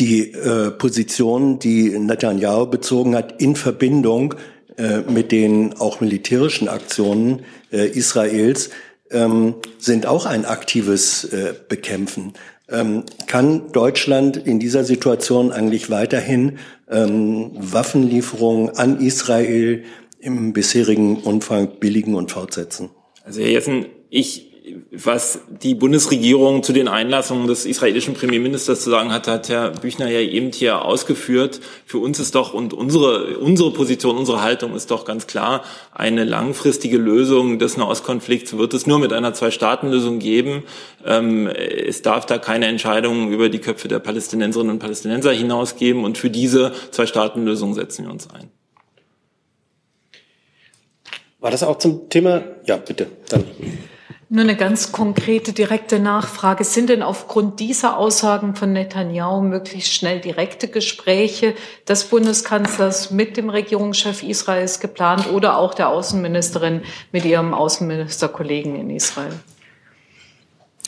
Die äh, Position, die Netanyahu bezogen hat, in Verbindung äh, mit den auch militärischen Aktionen äh, Israels, ähm, sind auch ein aktives äh, Bekämpfen. Ähm, kann Deutschland in dieser Situation eigentlich weiterhin ähm, Waffenlieferungen an Israel im bisherigen Umfang billigen und fortsetzen? Also Herr Jessen, ich was die Bundesregierung zu den Einlassungen des israelischen Premierministers zu sagen hat, hat Herr Büchner ja eben hier ausgeführt. Für uns ist doch und unsere, unsere Position, unsere Haltung ist doch ganz klar, eine langfristige Lösung des Nahostkonflikts wird es nur mit einer Zwei-Staaten-Lösung geben. Ähm, es darf da keine Entscheidungen über die Köpfe der Palästinenserinnen und Palästinenser hinausgeben und für diese Zwei-Staaten-Lösung setzen wir uns ein. War das auch zum Thema? Ja, bitte. Dann. Nur eine ganz konkrete, direkte Nachfrage. Sind denn aufgrund dieser Aussagen von Netanyahu möglichst schnell direkte Gespräche des Bundeskanzlers mit dem Regierungschef Israels geplant oder auch der Außenministerin mit ihrem Außenministerkollegen in Israel?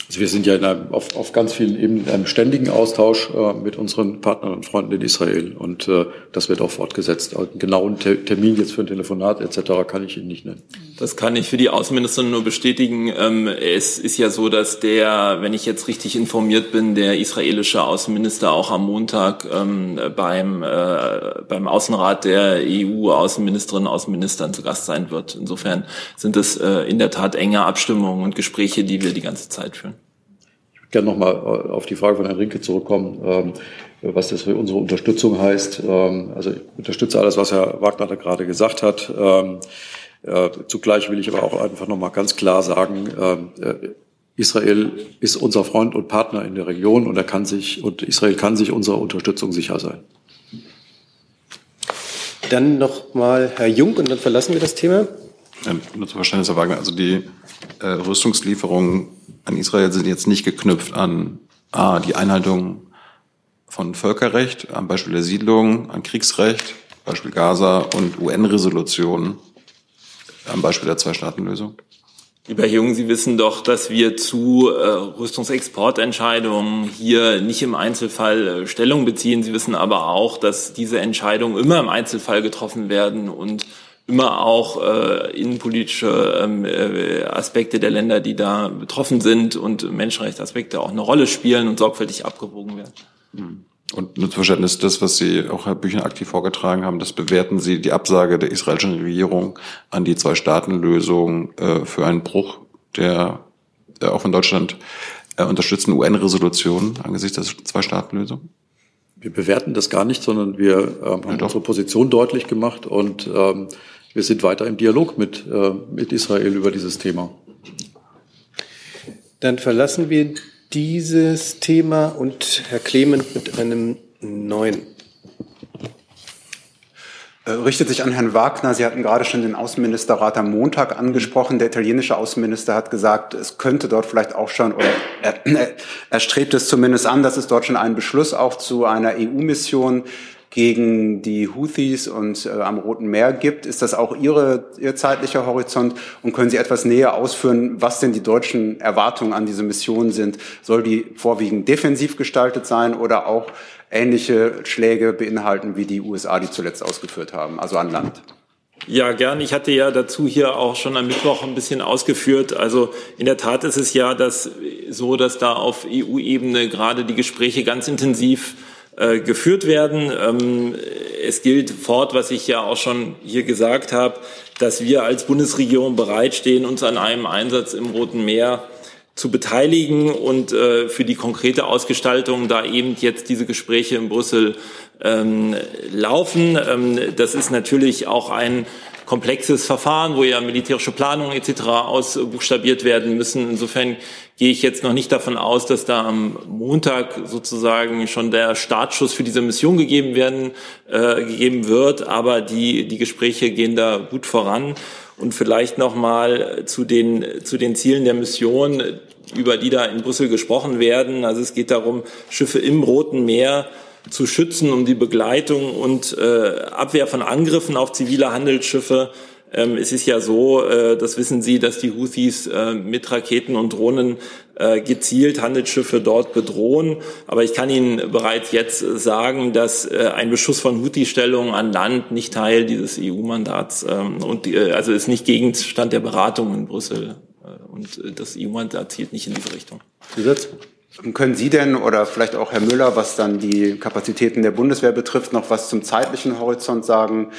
Also wir sind ja einem, auf, auf ganz vielen Ebenen in einem ständigen Austausch äh, mit unseren Partnern und Freunden in Israel. Und äh, das wird auch fortgesetzt. Einen genauen Te Termin jetzt für ein Telefonat etc. kann ich Ihnen nicht nennen. Das kann ich für die Außenministerin nur bestätigen. Ähm, es ist ja so, dass der, wenn ich jetzt richtig informiert bin, der israelische Außenminister auch am Montag ähm, beim, äh, beim Außenrat der EU-Außenministerinnen und Außenministern zu Gast sein wird. Insofern sind es äh, in der Tat enge Abstimmungen und Gespräche, die wir die ganze Zeit führen gerne nochmal äh, auf die Frage von Herrn Rinke zurückkommen, ähm, was das für unsere Unterstützung heißt. Ähm, also ich unterstütze alles, was Herr Wagner da gerade gesagt hat. Ähm, äh, zugleich will ich aber auch einfach nochmal ganz klar sagen, äh, Israel ist unser Freund und Partner in der Region und er kann sich und Israel kann sich unserer Unterstützung sicher sein. Dann noch mal Herr Jung und dann verlassen wir das Thema. nur zum Verständnis, Herr Wagner, also die äh, Rüstungslieferungen an Israel sind jetzt nicht geknüpft an A, die Einhaltung von Völkerrecht, am Beispiel der Siedlung, an Kriegsrecht, Beispiel Gaza und UN-Resolutionen, am Beispiel der Zwei-Staaten-Lösung? Lieber Jung, Sie wissen doch, dass wir zu äh, Rüstungsexportentscheidungen hier nicht im Einzelfall äh, Stellung beziehen. Sie wissen aber auch, dass diese Entscheidungen immer im Einzelfall getroffen werden und immer auch äh, innenpolitische ähm, äh, Aspekte der Länder, die da betroffen sind und Menschenrechtsaspekte auch eine Rolle spielen und sorgfältig abgewogen werden. Hm. Und nur zum Verständnis, das, was Sie auch Herr Büchner aktiv vorgetragen haben, das bewerten Sie die Absage der israelischen Regierung an die Zwei-Staaten-Lösung äh, für einen Bruch der, der auch von Deutschland äh, unterstützten UN-Resolution angesichts der Zwei-Staaten-Lösung? Wir bewerten das gar nicht, sondern wir ähm, haben ja, unsere Position deutlich gemacht und ähm, wir sind weiter im Dialog mit, äh, mit Israel über dieses Thema. Dann verlassen wir dieses Thema und Herr Clement mit einem neuen. Äh, richtet sich an Herrn Wagner. Sie hatten gerade schon den Außenministerrat am Montag angesprochen. Der italienische Außenminister hat gesagt, es könnte dort vielleicht auch schon, oder er, er strebt es zumindest an, dass es dort schon einen Beschluss auch zu einer EU-Mission gegen die Houthis und äh, am Roten Meer gibt. Ist das auch Ihre, Ihr zeitlicher Horizont? Und können Sie etwas näher ausführen, was denn die deutschen Erwartungen an diese Mission sind? Soll die vorwiegend defensiv gestaltet sein oder auch ähnliche Schläge beinhalten, wie die USA die zuletzt ausgeführt haben, also an Land? Ja, gern. Ich hatte ja dazu hier auch schon am Mittwoch ein bisschen ausgeführt. Also in der Tat ist es ja dass, so, dass da auf EU-Ebene gerade die Gespräche ganz intensiv äh, geführt werden. Ähm, es gilt fort, was ich ja auch schon hier gesagt habe, dass wir als Bundesregierung bereitstehen, uns an einem Einsatz im Roten Meer zu beteiligen und äh, für die konkrete Ausgestaltung da eben jetzt diese Gespräche in Brüssel ähm, laufen. Ähm, das ist natürlich auch ein komplexes Verfahren, wo ja militärische Planungen etc. ausbuchstabiert werden müssen. Insofern gehe ich jetzt noch nicht davon aus, dass da am Montag sozusagen schon der Startschuss für diese Mission gegeben werden äh, gegeben wird, aber die die Gespräche gehen da gut voran und vielleicht noch mal zu den zu den Zielen der Mission, über die da in Brüssel gesprochen werden. Also es geht darum, Schiffe im Roten Meer zu schützen, um die Begleitung und äh, Abwehr von Angriffen auf zivile Handelsschiffe ähm, es ist ja so, äh, das wissen Sie, dass die Houthis äh, mit Raketen und Drohnen äh, gezielt Handelsschiffe dort bedrohen. Aber ich kann Ihnen bereits jetzt sagen, dass äh, ein Beschuss von Houthi-Stellungen an Land nicht Teil dieses EU-Mandats ähm, und äh, also ist nicht Gegenstand der Beratung in Brüssel. Äh, und das EU-Mandat zielt nicht in diese Richtung. Zusatz? Können Sie denn oder vielleicht auch Herr Müller, was dann die Kapazitäten der Bundeswehr betrifft, noch was zum zeitlichen Horizont sagen?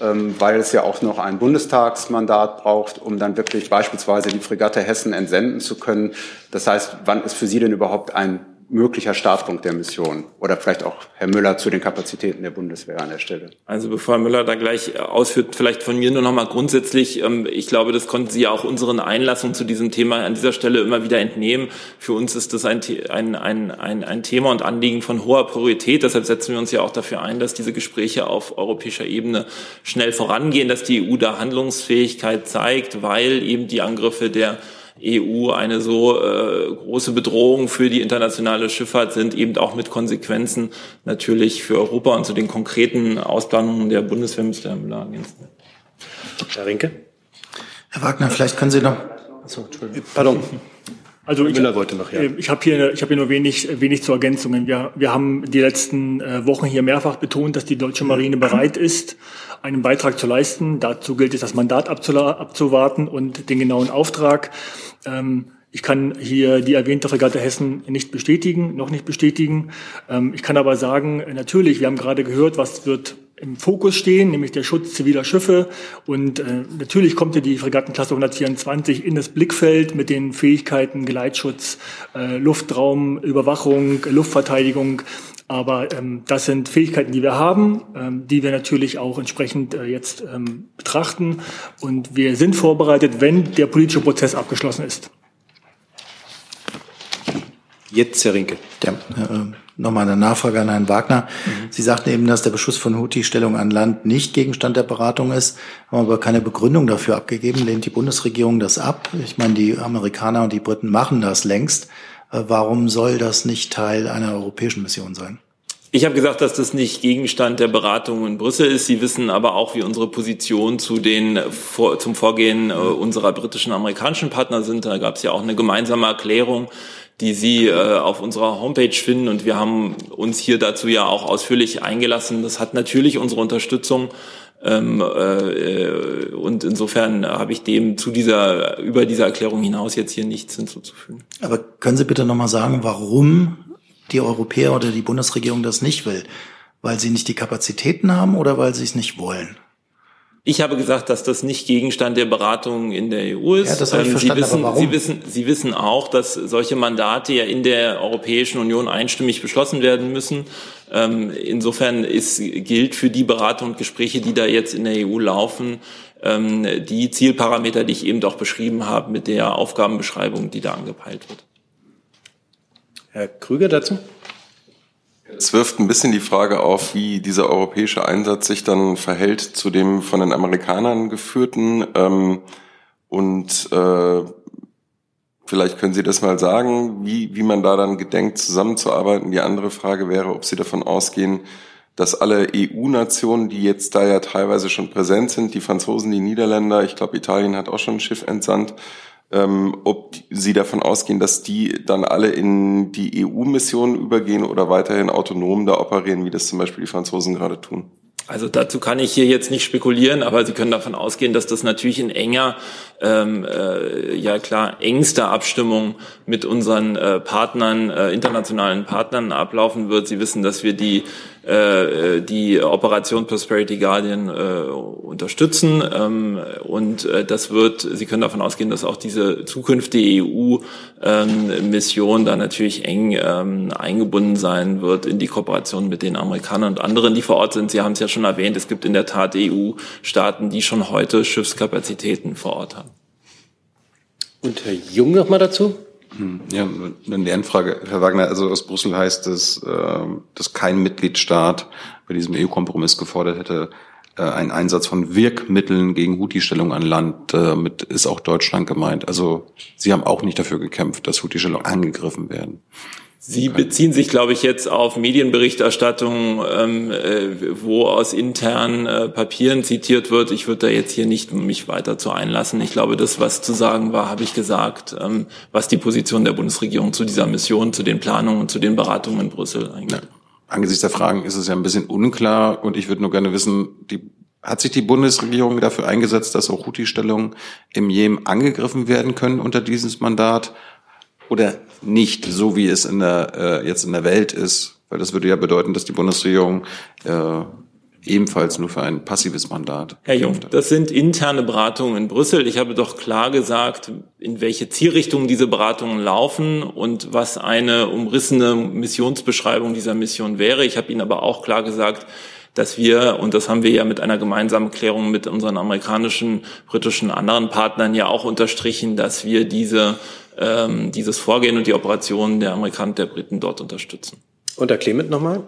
Ähm, weil es ja auch noch ein Bundestagsmandat braucht, um dann wirklich beispielsweise die Fregatte Hessen entsenden zu können. Das heißt, wann ist für Sie denn überhaupt ein möglicher Startpunkt der Mission? Oder vielleicht auch Herr Müller zu den Kapazitäten der Bundeswehr an der Stelle. Also bevor Herr Müller da gleich ausführt, vielleicht von mir nur noch mal grundsätzlich. Ähm, ich glaube, das konnten Sie ja auch unseren Einlassungen zu diesem Thema an dieser Stelle immer wieder entnehmen. Für uns ist das ein, ein, ein, ein, ein Thema und Anliegen von hoher Priorität. Deshalb setzen wir uns ja auch dafür ein, dass diese Gespräche auf europäischer Ebene schnell vorangehen, dass die EU da Handlungsfähigkeit zeigt, weil eben die Angriffe der EU eine so äh, große Bedrohung für die internationale Schifffahrt sind, eben auch mit Konsequenzen natürlich für Europa und zu den konkreten Ausplanungen der Bundeswehr müsste Herr Müller ergänzen. Herr Rinke? Herr Wagner, vielleicht können Sie noch. Achso, Entschuldigung. Pardon. Also ich, also ich, noch, ja. ich habe hier, ich hab hier nur wenig, wenig zu Ergänzungen. Wir, wir haben die letzten äh, Wochen hier mehrfach betont, dass die deutsche Marine bereit ist, einen Beitrag zu leisten. Dazu gilt es, das Mandat abzuwarten und den genauen Auftrag. Ähm, ich kann hier die erwähnte Fregatte Hessen nicht bestätigen, noch nicht bestätigen. Ähm, ich kann aber sagen, natürlich, wir haben gerade gehört, was wird im Fokus stehen, nämlich der Schutz ziviler Schiffe. Und äh, natürlich kommt ja die Fregattenklasse 124 in das Blickfeld mit den Fähigkeiten Geleitschutz, äh, Luftraum, Überwachung, Luftverteidigung. Aber ähm, das sind Fähigkeiten, die wir haben, ähm, die wir natürlich auch entsprechend äh, jetzt ähm, betrachten. Und wir sind vorbereitet, wenn der politische Prozess abgeschlossen ist. Jetzt, Herr Rinke. Ja, äh, Nochmal eine Nachfrage an Herrn Wagner. Mhm. Sie sagten eben, dass der Beschuss von Houthi-Stellung an Land nicht Gegenstand der Beratung ist, haben aber keine Begründung dafür abgegeben. Lehnt die Bundesregierung das ab? Ich meine, die Amerikaner und die Briten machen das längst. Äh, warum soll das nicht Teil einer europäischen Mission sein? Ich habe gesagt, dass das nicht Gegenstand der Beratung in Brüssel ist. Sie wissen aber auch, wie unsere Position zu den, zum Vorgehen äh, unserer britischen amerikanischen Partner sind. Da gab es ja auch eine gemeinsame Erklärung die Sie äh, auf unserer Homepage finden. Und wir haben uns hier dazu ja auch ausführlich eingelassen. Das hat natürlich unsere Unterstützung. Ähm, äh, und insofern habe ich dem zu dieser, über diese Erklärung hinaus jetzt hier nichts hinzuzufügen. Aber können Sie bitte nochmal sagen, warum die Europäer oder die Bundesregierung das nicht will? Weil sie nicht die Kapazitäten haben oder weil sie es nicht wollen? Ich habe gesagt, dass das nicht Gegenstand der Beratungen in der EU ist. Ja, das habe ich ähm, verstanden, Sie wissen, aber warum? Sie wissen, Sie wissen auch, dass solche Mandate ja in der Europäischen Union einstimmig beschlossen werden müssen. Ähm, insofern ist, gilt für die Beratung und Gespräche, die da jetzt in der EU laufen, ähm, die Zielparameter, die ich eben doch beschrieben habe, mit der Aufgabenbeschreibung, die da angepeilt wird. Herr Krüger dazu? Es wirft ein bisschen die Frage auf, wie dieser europäische Einsatz sich dann verhält zu dem von den Amerikanern geführten. Ähm, und äh, vielleicht können Sie das mal sagen, wie, wie man da dann gedenkt, zusammenzuarbeiten. Die andere Frage wäre, ob Sie davon ausgehen, dass alle EU-Nationen, die jetzt da ja teilweise schon präsent sind, die Franzosen, die Niederländer, ich glaube Italien hat auch schon ein Schiff entsandt, ähm, ob Sie davon ausgehen, dass die dann alle in die EU-Mission übergehen oder weiterhin autonom da operieren, wie das zum Beispiel die Franzosen gerade tun. Also dazu kann ich hier jetzt nicht spekulieren, aber Sie können davon ausgehen, dass das natürlich in enger, ähm, äh, ja klar, engster Abstimmung mit unseren äh, Partnern, äh, internationalen Partnern ablaufen wird. Sie wissen, dass wir die äh, die Operation Prosperity Guardian äh, unterstützen. Ähm, und äh, das wird, Sie können davon ausgehen, dass auch diese zukünftige EU-Mission ähm, da natürlich eng ähm, eingebunden sein wird in die Kooperation mit den Amerikanern und anderen, die vor Ort sind. Sie haben es ja schon erwähnt, es gibt in der Tat EU-Staaten, die schon heute Schiffskapazitäten vor Ort haben. Und Herr Jung noch mal dazu? Hm, ja, eine Lernfrage, Herr Wagner. Also aus Brüssel heißt es, äh, dass kein Mitgliedstaat bei diesem EU-Kompromiss gefordert hätte, äh, einen Einsatz von Wirkmitteln gegen Houthi-Stellung an Land. Damit ist auch Deutschland gemeint. Also Sie haben auch nicht dafür gekämpft, dass Houthi-Stellungen angegriffen werden. Sie beziehen sich, glaube ich, jetzt auf Medienberichterstattung, ähm, äh, wo aus internen äh, Papieren zitiert wird. Ich würde da jetzt hier nicht mich weiter zu einlassen. Ich glaube, das, was zu sagen war, habe ich gesagt, ähm, was die Position der Bundesregierung zu dieser Mission, zu den Planungen und zu den Beratungen in Brüssel eigentlich. Ja. Angesichts der Fragen ist es ja ein bisschen unklar und ich würde nur gerne wissen, die, hat sich die Bundesregierung dafür eingesetzt, dass auch Houthi-Stellungen im Jemen angegriffen werden können unter dieses Mandat? Oder nicht, so wie es in der, äh, jetzt in der Welt ist. Weil das würde ja bedeuten, dass die Bundesregierung äh, ebenfalls nur für ein passives Mandat. Herr Jung, das sind interne Beratungen in Brüssel. Ich habe doch klar gesagt, in welche Zielrichtung diese Beratungen laufen und was eine umrissene Missionsbeschreibung dieser Mission wäre. Ich habe Ihnen aber auch klar gesagt, dass wir, und das haben wir ja mit einer gemeinsamen Klärung mit unseren amerikanischen, britischen anderen Partnern ja auch unterstrichen, dass wir diese ähm, dieses Vorgehen und die Operationen der Amerikaner und der Briten dort unterstützen. Und Herr Clement nochmal.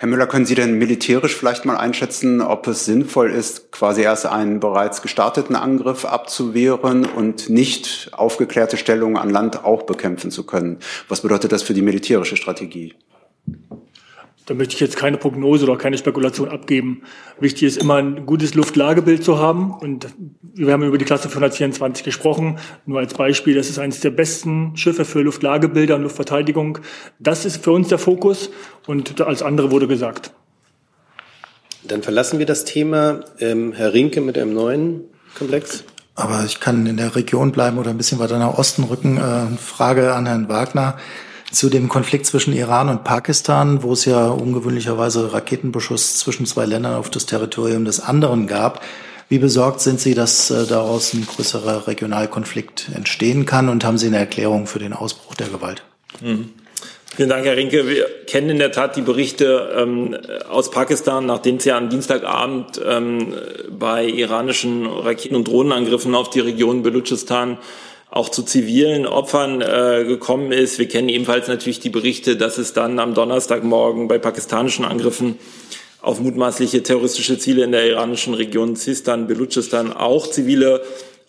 Herr Müller, können Sie denn militärisch vielleicht mal einschätzen, ob es sinnvoll ist, quasi erst einen bereits gestarteten Angriff abzuwehren und nicht aufgeklärte Stellungen an Land auch bekämpfen zu können? Was bedeutet das für die militärische Strategie? Da möchte ich jetzt keine Prognose oder keine Spekulation abgeben. Wichtig ist immer ein gutes Luftlagebild zu haben. Und wir haben über die Klasse 424 gesprochen. Nur als Beispiel, das ist eines der besten Schiffe für Luftlagebilder und Luftverteidigung. Das ist für uns der Fokus. Und als andere wurde gesagt. Dann verlassen wir das Thema. Ähm, Herr Rinke mit einem neuen Komplex. Aber ich kann in der Region bleiben oder ein bisschen weiter nach Osten rücken. Äh, Frage an Herrn Wagner zu dem Konflikt zwischen Iran und Pakistan, wo es ja ungewöhnlicherweise Raketenbeschuss zwischen zwei Ländern auf das Territorium des anderen gab. Wie besorgt sind Sie, dass äh, daraus ein größerer Regionalkonflikt entstehen kann? Und haben Sie eine Erklärung für den Ausbruch der Gewalt? Mhm. Vielen Dank, Herr Rinke. Wir kennen in der Tat die Berichte ähm, aus Pakistan, nachdem es ja am Dienstagabend ähm, bei iranischen Raketen- und Drohnenangriffen auf die Region Belutschistan auch zu zivilen Opfern äh, gekommen ist. Wir kennen ebenfalls natürlich die Berichte, dass es dann am Donnerstagmorgen bei pakistanischen Angriffen auf mutmaßliche terroristische Ziele in der iranischen Region Sistan, Belutschistan auch zivile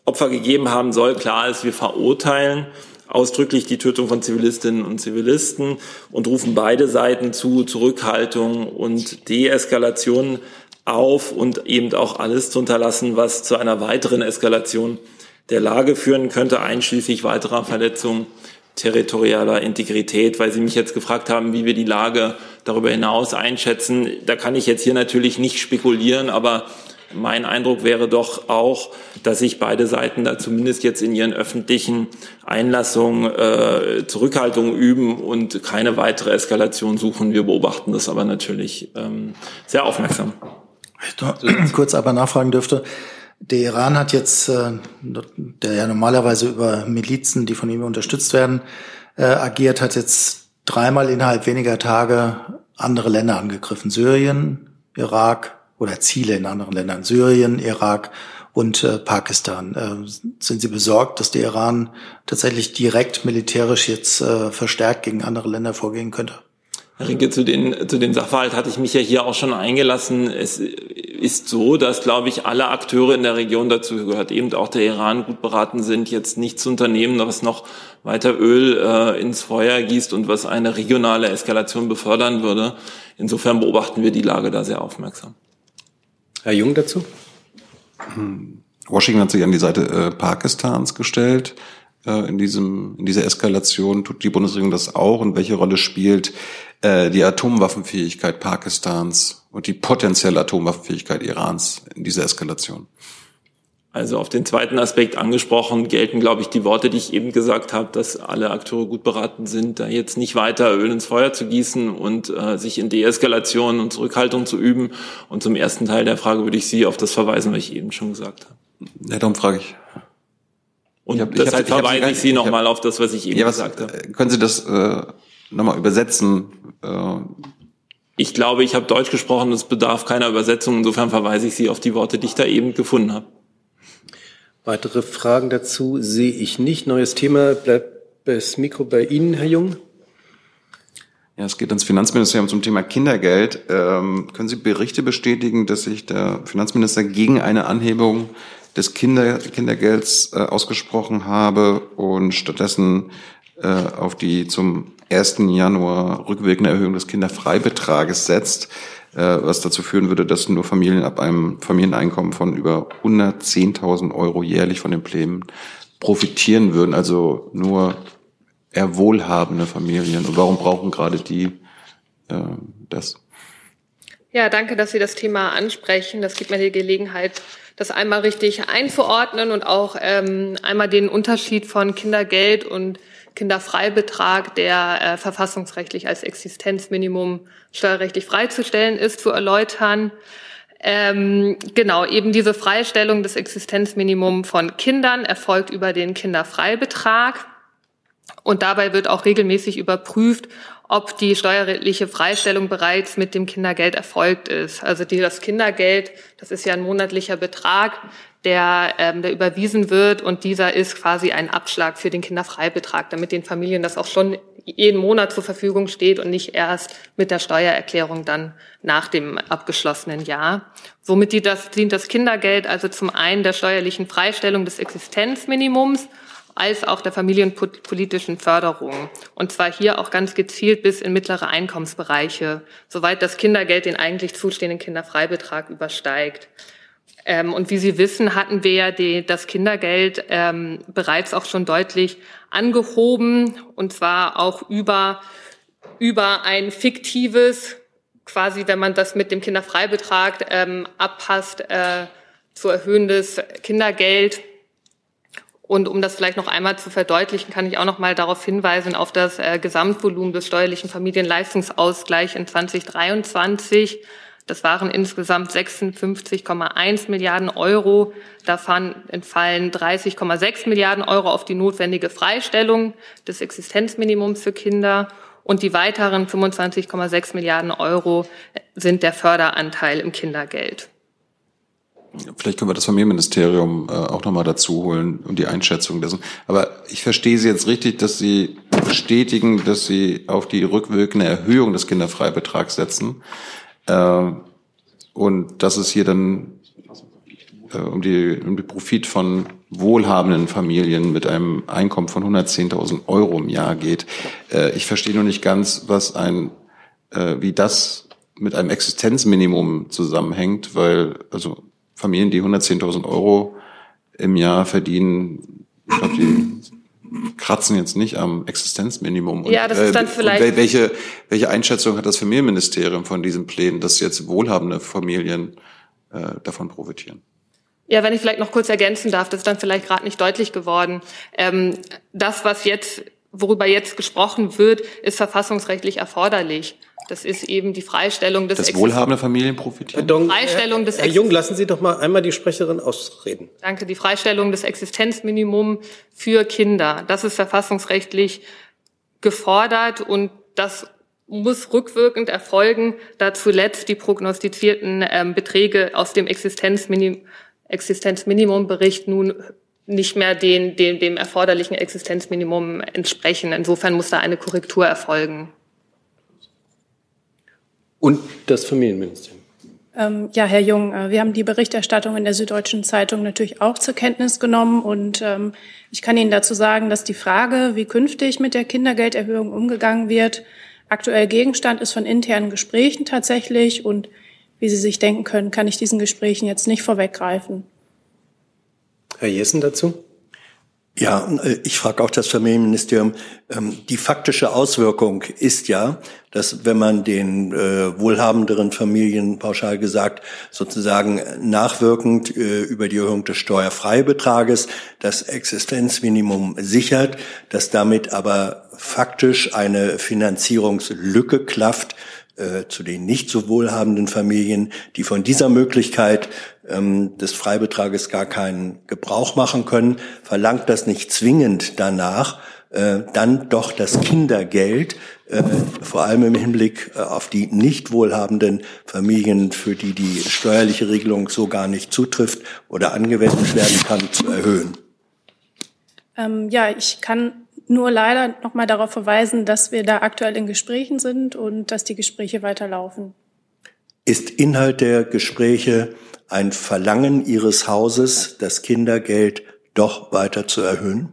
Opfer gegeben haben soll. Klar ist, wir verurteilen ausdrücklich die Tötung von Zivilistinnen und Zivilisten und rufen beide Seiten zu Zurückhaltung und Deeskalation auf und eben auch alles zu unterlassen, was zu einer weiteren Eskalation der Lage führen könnte, einschließlich weiterer Verletzungen territorialer Integrität, weil Sie mich jetzt gefragt haben, wie wir die Lage darüber hinaus einschätzen. Da kann ich jetzt hier natürlich nicht spekulieren, aber mein Eindruck wäre doch auch, dass sich beide Seiten da zumindest jetzt in ihren öffentlichen Einlassungen äh, Zurückhaltung üben und keine weitere Eskalation suchen. Wir beobachten das aber natürlich ähm, sehr aufmerksam. Ich kurz aber nachfragen dürfte. Der Iran hat jetzt, äh, der ja normalerweise über Milizen, die von ihm unterstützt werden, äh, agiert, hat jetzt dreimal innerhalb weniger Tage andere Länder angegriffen. Syrien, Irak oder Ziele in anderen Ländern. Syrien, Irak und äh, Pakistan. Äh, sind Sie besorgt, dass der Iran tatsächlich direkt militärisch jetzt äh, verstärkt gegen andere Länder vorgehen könnte? Herr Rinke, zu den, zu den Sachverhalt hatte ich mich ja hier auch schon eingelassen. Es ist so, dass, glaube ich, alle Akteure in der Region dazu gehört, eben auch der Iran gut beraten sind, jetzt nichts zu unternehmen, was noch weiter Öl äh, ins Feuer gießt und was eine regionale Eskalation befördern würde. Insofern beobachten wir die Lage da sehr aufmerksam. Herr Jung dazu? Washington hat sich an die Seite äh, Pakistans gestellt. Äh, in, diesem, in dieser Eskalation tut die Bundesregierung das auch und welche Rolle spielt äh, die Atomwaffenfähigkeit Pakistans und die potenzielle Atomwaffenfähigkeit Irans in dieser Eskalation? Also auf den zweiten Aspekt angesprochen gelten, glaube ich, die Worte, die ich eben gesagt habe, dass alle Akteure gut beraten sind, da jetzt nicht weiter Öl ins Feuer zu gießen und äh, sich in Deeskalation und Zurückhaltung zu üben. Und zum ersten Teil der Frage würde ich Sie auf das verweisen, was ich eben schon gesagt habe. Ja, darum frage ich. Und ich hab, deshalb ich hab, verweise ich, ich Sie nochmal auf das, was ich eben ja, was, gesagt habe. Können Sie das äh, nochmal übersetzen? Äh, ich glaube, ich habe Deutsch gesprochen, es bedarf keiner Übersetzung. Insofern verweise ich Sie auf die Worte, die ich da eben gefunden habe. Weitere Fragen dazu sehe ich nicht. Neues Thema. Bleibt das Mikro bei Ihnen, Herr Jung? Ja, es geht ans Finanzministerium zum Thema Kindergeld. Ähm, können Sie Berichte bestätigen, dass sich der Finanzminister gegen eine Anhebung des Kinder Kindergelds äh, ausgesprochen habe und stattdessen äh, auf die zum 1. Januar rückwirkende Erhöhung des Kinderfreibetrages setzt? Äh, was dazu führen würde, dass nur Familien ab einem Familieneinkommen von über 110.000 Euro jährlich von den Plänen profitieren würden, also nur eher wohlhabende Familien. Und warum brauchen gerade die äh, das? Ja, danke, dass Sie das Thema ansprechen. Das gibt mir die Gelegenheit, das einmal richtig einzuordnen und auch ähm, einmal den Unterschied von Kindergeld und Kinderfreibetrag, der äh, verfassungsrechtlich als Existenzminimum steuerrechtlich freizustellen ist, zu erläutern. Ähm, genau, eben diese Freistellung des Existenzminimums von Kindern erfolgt über den Kinderfreibetrag. Und dabei wird auch regelmäßig überprüft, ob die steuerliche Freistellung bereits mit dem Kindergeld erfolgt ist. Also die, das Kindergeld, das ist ja ein monatlicher Betrag, der, ähm, der überwiesen wird und dieser ist quasi ein Abschlag für den Kinderfreibetrag, damit den Familien das auch schon jeden Monat zur Verfügung steht und nicht erst mit der Steuererklärung dann nach dem abgeschlossenen Jahr. Womit die das, dient das Kindergeld also zum einen der steuerlichen Freistellung des Existenzminimums als auch der familienpolitischen Förderung. Und zwar hier auch ganz gezielt bis in mittlere Einkommensbereiche, soweit das Kindergeld den eigentlich zustehenden Kinderfreibetrag übersteigt. Ähm, und wie Sie wissen, hatten wir ja die, das Kindergeld ähm, bereits auch schon deutlich angehoben, und zwar auch über, über ein fiktives, quasi, wenn man das mit dem Kinderfreibetrag ähm, abpasst, äh, zu erhöhendes Kindergeld und um das vielleicht noch einmal zu verdeutlichen, kann ich auch noch mal darauf hinweisen, auf das äh, Gesamtvolumen des steuerlichen Familienleistungsausgleichs in 2023. Das waren insgesamt 56,1 Milliarden Euro. Davon entfallen 30,6 Milliarden Euro auf die notwendige Freistellung des Existenzminimums für Kinder. Und die weiteren 25,6 Milliarden Euro sind der Förderanteil im Kindergeld. Vielleicht können wir das Familienministerium äh, auch nochmal dazu holen und die Einschätzung dessen. Aber ich verstehe Sie jetzt richtig, dass Sie bestätigen, dass Sie auf die rückwirkende Erhöhung des Kinderfreibetrags setzen. Äh, und dass es hier dann äh, um, die, um die Profit von wohlhabenden Familien mit einem Einkommen von 110.000 Euro im Jahr geht. Äh, ich verstehe nur nicht ganz, was ein, äh, wie das mit einem Existenzminimum zusammenhängt, weil also Familien, die 110.000 Euro im Jahr verdienen, ich glaube, die kratzen jetzt nicht am Existenzminimum. Und, ja, das ist dann äh, vielleicht. Welche, welche Einschätzung hat das Familienministerium von diesen Plänen, dass jetzt wohlhabende Familien äh, davon profitieren? Ja, wenn ich vielleicht noch kurz ergänzen darf, das ist dann vielleicht gerade nicht deutlich geworden. Ähm, das, was jetzt, worüber jetzt gesprochen wird, ist verfassungsrechtlich erforderlich. Das ist eben die Freistellung des Das wohlhabende Familien profitieren. Pardon, Freistellung des Herr Jung, lassen Sie doch mal einmal die Sprecherin ausreden. Danke. Die Freistellung des Existenzminimums für Kinder. Das ist verfassungsrechtlich gefordert und das muss rückwirkend erfolgen, da zuletzt die prognostizierten ähm, Beträge aus dem Existenzminim Existenzminimumbericht nun nicht mehr den, den, dem erforderlichen Existenzminimum entsprechen. Insofern muss da eine Korrektur erfolgen. Und das Familienministerium. Ähm, ja, Herr Jung, äh, wir haben die Berichterstattung in der Süddeutschen Zeitung natürlich auch zur Kenntnis genommen. Und ähm, ich kann Ihnen dazu sagen, dass die Frage, wie künftig mit der Kindergelderhöhung umgegangen wird, aktuell Gegenstand ist von internen Gesprächen tatsächlich. Und wie Sie sich denken können, kann ich diesen Gesprächen jetzt nicht vorweggreifen. Herr Jessen dazu? Ja, äh, ich frage auch das Familienministerium. Ähm, die faktische Auswirkung ist ja, dass wenn man den äh, wohlhabenderen Familien pauschal gesagt sozusagen nachwirkend äh, über die Erhöhung des Steuerfreibetrages das Existenzminimum sichert, dass damit aber faktisch eine Finanzierungslücke klafft äh, zu den nicht so wohlhabenden Familien, die von dieser Möglichkeit ähm, des Freibetrages gar keinen Gebrauch machen können, verlangt das nicht zwingend danach, äh, dann doch das Kindergeld, äh, vor allem im Hinblick äh, auf die nicht wohlhabenden Familien, für die die steuerliche Regelung so gar nicht zutrifft oder angewendet werden kann, zu erhöhen. Ähm, ja, ich kann nur leider noch mal darauf verweisen, dass wir da aktuell in Gesprächen sind und dass die Gespräche weiterlaufen. Ist Inhalt der Gespräche ein Verlangen Ihres Hauses, das Kindergeld doch weiter zu erhöhen?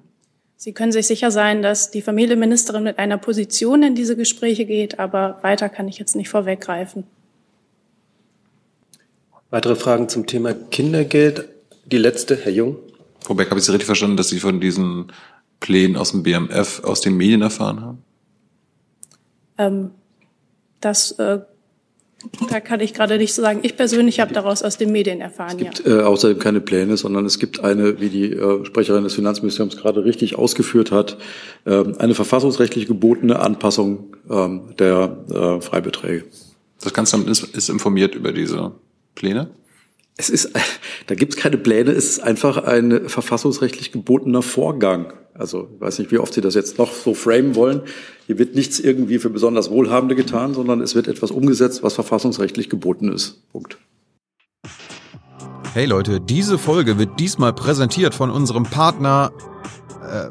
Sie können sich sicher sein, dass die Familienministerin mit einer Position in diese Gespräche geht, aber weiter kann ich jetzt nicht vorweggreifen. Weitere Fragen zum Thema Kindergeld? Die letzte, Herr Jung. Frau Beck, habe ich Sie richtig verstanden, dass Sie von diesen Plänen aus dem BMF aus den Medien erfahren haben? Ähm, das äh, da kann ich gerade nicht so sagen. Ich persönlich habe daraus aus den Medien erfahren. Es gibt ja. äh, außerdem keine Pläne, sondern es gibt eine, wie die äh, Sprecherin des Finanzministeriums gerade richtig ausgeführt hat, äh, eine verfassungsrechtlich gebotene Anpassung äh, der äh, Freibeträge. Das Kanzleramt ist, ist informiert über diese Pläne? Es ist, da gibt es keine Pläne, es ist einfach ein verfassungsrechtlich gebotener Vorgang. Also ich weiß nicht, wie oft Sie das jetzt noch so framen wollen. Hier wird nichts irgendwie für besonders Wohlhabende getan, sondern es wird etwas umgesetzt, was verfassungsrechtlich geboten ist. Punkt. Hey Leute, diese Folge wird diesmal präsentiert von unserem Partner, äh, äh,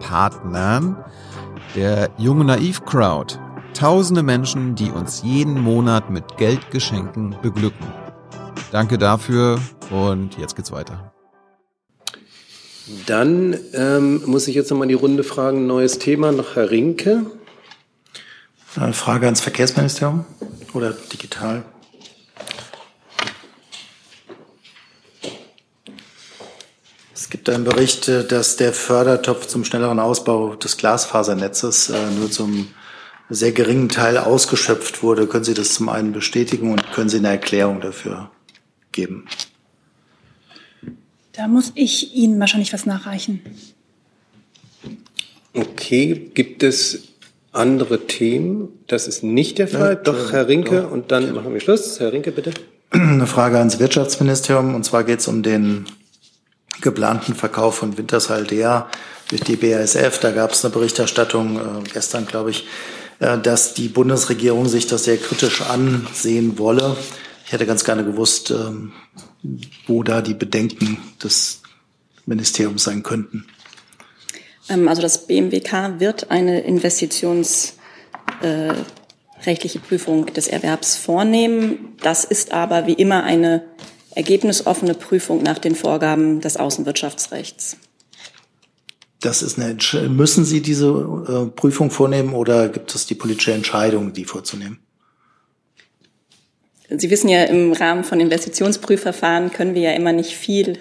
Partnern, der Junge Naiv Crowd. Tausende Menschen, die uns jeden Monat mit Geldgeschenken beglücken. Danke dafür und jetzt geht's weiter. Dann ähm, muss ich jetzt nochmal die Runde fragen, neues Thema noch Herr Rinke. Eine Frage ans Verkehrsministerium oder digital? Es gibt einen Bericht, äh, dass der Fördertopf zum schnelleren Ausbau des Glasfasernetzes äh, nur zum sehr geringen Teil ausgeschöpft wurde. Können Sie das zum einen bestätigen und können Sie eine Erklärung dafür geben? Da muss ich Ihnen wahrscheinlich was nachreichen. Okay, gibt es andere Themen? Das ist nicht der Fall. Ja, Doch, Herr Rinke, doch. und dann machen wir Schluss. Herr Rinke, bitte. Eine Frage ans Wirtschaftsministerium, und zwar geht es um den geplanten Verkauf von Wintershaldea durch die BASF. Da gab es eine Berichterstattung äh, gestern, glaube ich, äh, dass die Bundesregierung sich das sehr kritisch ansehen wolle. Ich hätte ganz gerne gewusst, ähm, wo da die Bedenken des Ministeriums sein könnten. Ähm, also das BMWK wird eine investitionsrechtliche äh, Prüfung des Erwerbs vornehmen. Das ist aber wie immer eine ergebnisoffene Prüfung nach den Vorgaben des Außenwirtschaftsrechts. Das ist eine, müssen Sie diese äh, Prüfung vornehmen oder gibt es die politische Entscheidung, die vorzunehmen? Sie wissen ja, im Rahmen von Investitionsprüfverfahren können wir ja immer nicht viel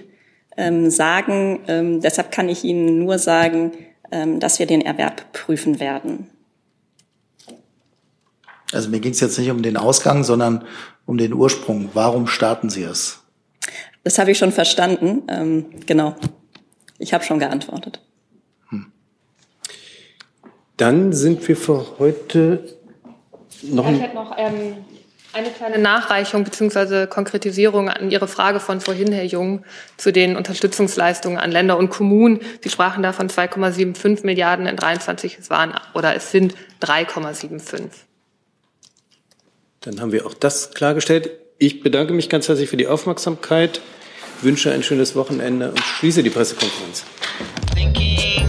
ähm, sagen. Ähm, deshalb kann ich Ihnen nur sagen, ähm, dass wir den Erwerb prüfen werden. Also mir ging es jetzt nicht um den Ausgang, sondern um den Ursprung. Warum starten Sie es? Das habe ich schon verstanden. Ähm, genau. Ich habe schon geantwortet. Hm. Dann sind wir für heute noch. Ich hätte noch ähm, eine kleine Nachreichung bzw. Konkretisierung an Ihre Frage von vorhin, Herr Jung, zu den Unterstützungsleistungen an Länder und Kommunen. Sie sprachen da von 2,75 Milliarden in 23. Es waren oder es sind 3,75. Dann haben wir auch das klargestellt. Ich bedanke mich ganz herzlich für die Aufmerksamkeit, wünsche ein schönes Wochenende und schließe die Pressekonferenz. Thinking.